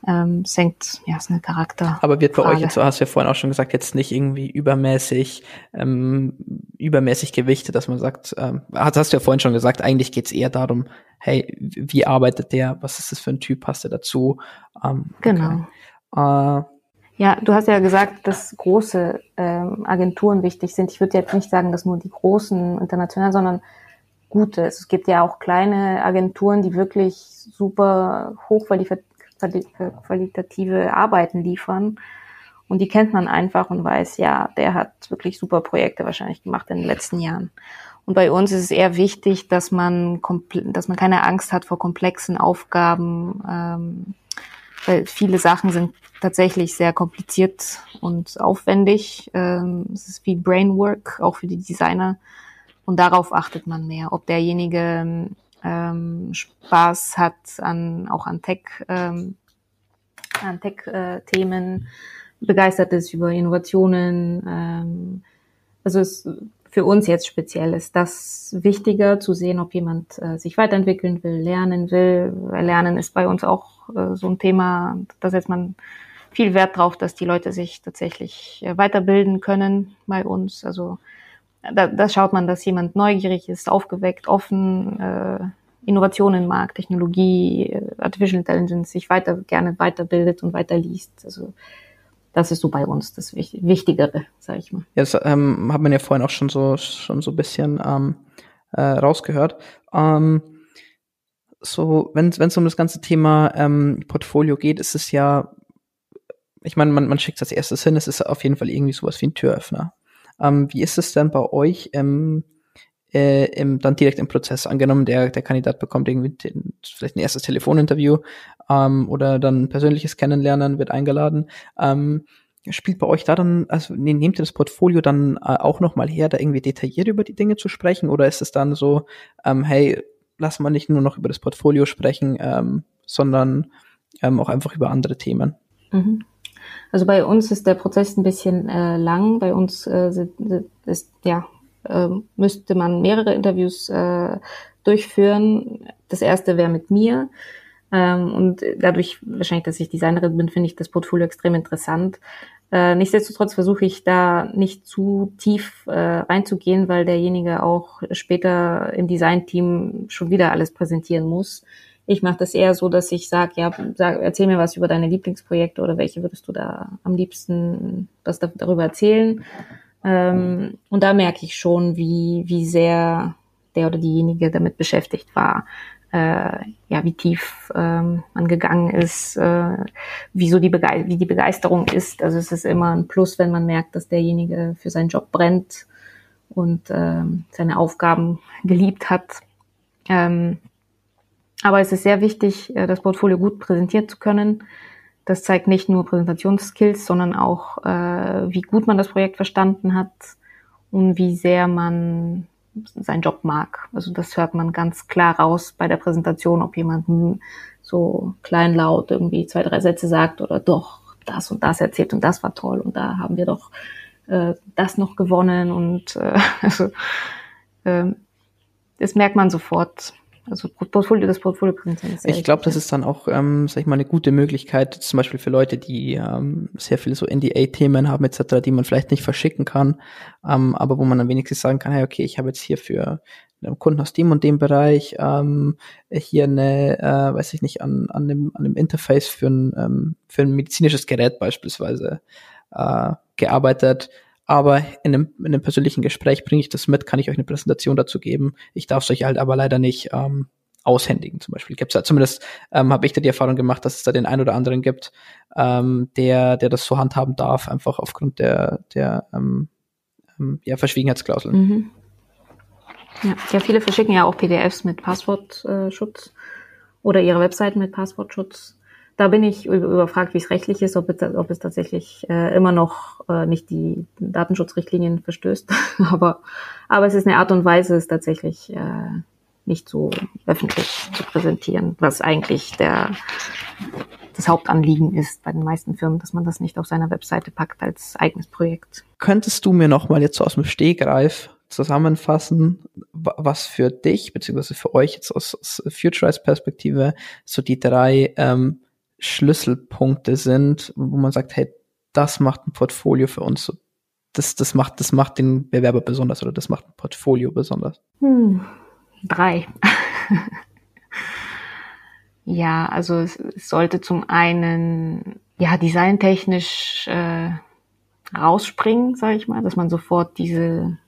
ähm, senkt, ja, ist eine Charakter. Aber wird bei Frage. euch jetzt, hast du ja vorhin auch schon gesagt, jetzt nicht irgendwie übermäßig, ähm, übermäßig Gewichte, dass man sagt, ähm, hast, hast du ja vorhin schon gesagt, eigentlich geht's eher darum, hey, wie arbeitet der, was ist das für ein Typ, passt der dazu? Ähm, genau. Okay. Äh, ja, du hast ja gesagt, dass große ähm, Agenturen wichtig sind. Ich würde jetzt nicht sagen, dass nur die großen international, sondern gute. Es gibt ja auch kleine Agenturen, die wirklich super hochqualifiziert qualitative Arbeiten liefern. Und die kennt man einfach und weiß, ja, der hat wirklich super Projekte wahrscheinlich gemacht in den letzten Jahren. Und bei uns ist es eher wichtig, dass man, dass man keine Angst hat vor komplexen Aufgaben, ähm, weil viele Sachen sind tatsächlich sehr kompliziert und aufwendig. Ähm, es ist wie Brainwork, auch für die Designer. Und darauf achtet man mehr, ob derjenige ähm, Spaß hat an auch an Tech, ähm, an Tech-Themen, begeistert ist über Innovationen. Ähm, also es für uns jetzt speziell ist das wichtiger zu sehen, ob jemand äh, sich weiterentwickeln will, lernen will. Lernen ist bei uns auch äh, so ein Thema, da setzt man viel Wert drauf, dass die Leute sich tatsächlich äh, weiterbilden können bei uns. Also da, da schaut man, dass jemand neugierig ist, aufgeweckt, offen, äh, Innovationen mag, Technologie, äh, Artificial Intelligence, sich weiter gerne weiterbildet und weiterliest. Also das ist so bei uns das Wichtigere, sage ich mal. Ja, das ähm, hat man ja vorhin auch schon so schon so ein bisschen ähm, äh, rausgehört. Ähm, so, wenn es um das ganze Thema ähm, Portfolio geht, ist es ja, ich meine, man, man schickt als erstes hin, es ist auf jeden Fall irgendwie sowas wie ein Türöffner. Ähm, wie ist es denn bei euch ähm, äh, im, dann direkt im Prozess? Angenommen, der, der Kandidat bekommt irgendwie den, vielleicht ein erstes Telefoninterview ähm, oder dann persönliches Kennenlernen, wird eingeladen. Ähm, spielt bei euch da dann, also ne, nehmt ihr das Portfolio dann äh, auch nochmal her, da irgendwie detailliert über die Dinge zu sprechen? Oder ist es dann so, ähm, hey, lass mal nicht nur noch über das Portfolio sprechen, ähm, sondern ähm, auch einfach über andere Themen? Mhm. Also bei uns ist der Prozess ein bisschen äh, lang. Bei uns äh, ist, ja, äh, müsste man mehrere Interviews äh, durchführen. Das erste wäre mit mir. Ähm, und dadurch, wahrscheinlich, dass ich Designerin bin, finde ich das Portfolio extrem interessant. Äh, nichtsdestotrotz versuche ich da nicht zu tief äh, reinzugehen, weil derjenige auch später im Designteam schon wieder alles präsentieren muss. Ich mache das eher so, dass ich sage, ja, sag, erzähl mir was über deine Lieblingsprojekte oder welche würdest du da am liebsten was da, darüber erzählen. Ähm, und da merke ich schon, wie, wie sehr der oder diejenige damit beschäftigt war, äh, ja, wie tief ähm, man gegangen ist, äh, wie so die, wie die Begeisterung ist. Also es ist immer ein Plus, wenn man merkt, dass derjenige für seinen Job brennt und äh, seine Aufgaben geliebt hat. Ähm, aber es ist sehr wichtig, äh, das Portfolio gut präsentieren zu können. Das zeigt nicht nur Präsentationsskills, sondern auch, äh, wie gut man das Projekt verstanden hat und wie sehr man seinen Job mag. Also das hört man ganz klar raus bei der Präsentation, ob jemand so kleinlaut irgendwie zwei, drei Sätze sagt oder doch das und das erzählt und das war toll und da haben wir doch äh, das noch gewonnen und äh, also äh, das merkt man sofort. Also Portfolio, das Portfolio präsentieren. Ich glaube, das ist dann auch, ähm, sag ich mal, eine gute Möglichkeit, zum Beispiel für Leute, die ähm, sehr viele so NDA-Themen haben etc., die man vielleicht nicht verschicken kann, ähm, aber wo man dann wenigstens sagen kann, hey, okay, ich habe jetzt hier für einen Kunden aus dem und dem Bereich ähm, hier eine, äh, weiß ich nicht, an, an, dem, an dem Interface für ein, ähm, für ein medizinisches Gerät beispielsweise äh, gearbeitet aber in einem, in einem persönlichen Gespräch bringe ich das mit, kann ich euch eine Präsentation dazu geben. Ich darf es euch halt aber leider nicht ähm, aushändigen zum Beispiel. Gibt's da, zumindest ähm, habe ich da die Erfahrung gemacht, dass es da den einen oder anderen gibt, ähm, der, der das so handhaben darf, einfach aufgrund der, der ähm, ähm, ja, Verschwiegenheitsklauseln. Mhm. Ja. ja, viele verschicken ja auch PDFs mit Passwortschutz oder ihre Webseiten mit Passwortschutz da bin ich überfragt, wie es rechtlich ist, ob es, ob es tatsächlich äh, immer noch äh, nicht die Datenschutzrichtlinien verstößt. aber, aber es ist eine Art und Weise, es tatsächlich äh, nicht so öffentlich zu präsentieren, was eigentlich der, das Hauptanliegen ist bei den meisten Firmen, dass man das nicht auf seiner Webseite packt als eigenes Projekt. Könntest du mir noch mal jetzt so aus dem Stegreif zusammenfassen, was für dich beziehungsweise für euch jetzt aus, aus Futurize Perspektive so die drei ähm, Schlüsselpunkte sind, wo man sagt, hey, das macht ein Portfolio für uns. Das, das macht, das macht den Bewerber besonders oder das macht ein Portfolio besonders. Hm, drei. ja, also es, sollte zum einen ja designtechnisch äh, rausspringen, sage ich mal, dass man sofort diese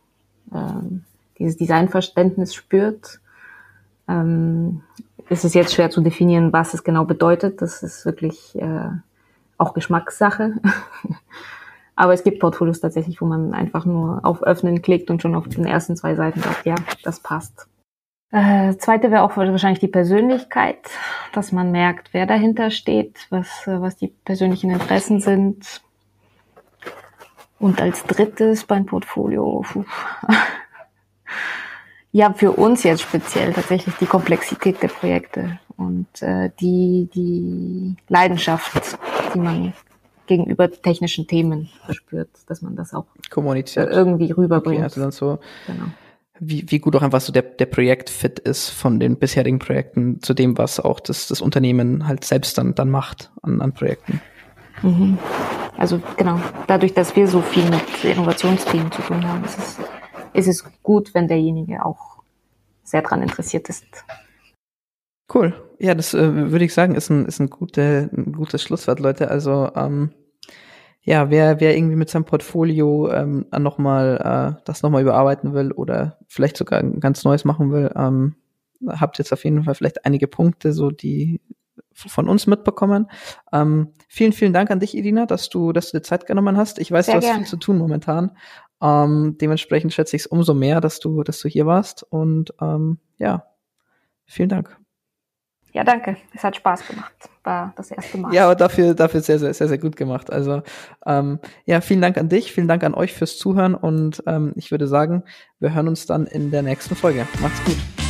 äh, dieses Designverständnis spürt. Ähm, es ist jetzt schwer zu definieren, was es genau bedeutet. Das ist wirklich äh, auch Geschmackssache. Aber es gibt Portfolios tatsächlich, wo man einfach nur auf Öffnen klickt und schon auf den ersten zwei Seiten sagt, ja, das passt. Äh, zweite wäre auch wahrscheinlich die Persönlichkeit, dass man merkt, wer dahinter steht, was, äh, was die persönlichen Interessen sind. Und als drittes beim Portfolio, puh, ja, für uns jetzt speziell tatsächlich die Komplexität der Projekte und äh, die, die Leidenschaft, die man gegenüber technischen Themen verspürt, dass man das auch kommuniziert irgendwie rüberbringt. Okay, also dann so genau. wie, wie gut auch einfach so der, der Projektfit ist von den bisherigen Projekten zu dem, was auch das, das Unternehmen halt selbst dann, dann macht an, an Projekten. Mhm. Also genau, dadurch, dass wir so viel mit Innovationsthemen zu tun haben, ist es ist es gut, wenn derjenige auch sehr daran interessiert ist. Cool. Ja, das äh, würde ich sagen, ist ein, ist ein, gute, ein gutes Schlusswort, Leute. Also ähm, ja, wer, wer irgendwie mit seinem Portfolio ähm, nochmal äh, das nochmal überarbeiten will oder vielleicht sogar ein ganz neues machen will, ähm, habt jetzt auf jeden Fall vielleicht einige Punkte, so die von uns mitbekommen. Ähm, vielen, vielen Dank an dich, Irina, dass du, dass du dir Zeit genommen hast. Ich weiß, Sehr du hast gern. viel zu tun momentan. Ähm, dementsprechend schätze ich es umso mehr, dass du, dass du hier warst. Und ähm, ja, vielen Dank. Ja, danke. Es hat Spaß gemacht. War das erste Mal. Ja, aber dafür, dafür sehr, sehr, sehr, sehr gut gemacht. Also ähm, ja, vielen Dank an dich, vielen Dank an euch fürs Zuhören und ähm, ich würde sagen, wir hören uns dann in der nächsten Folge. Macht's gut.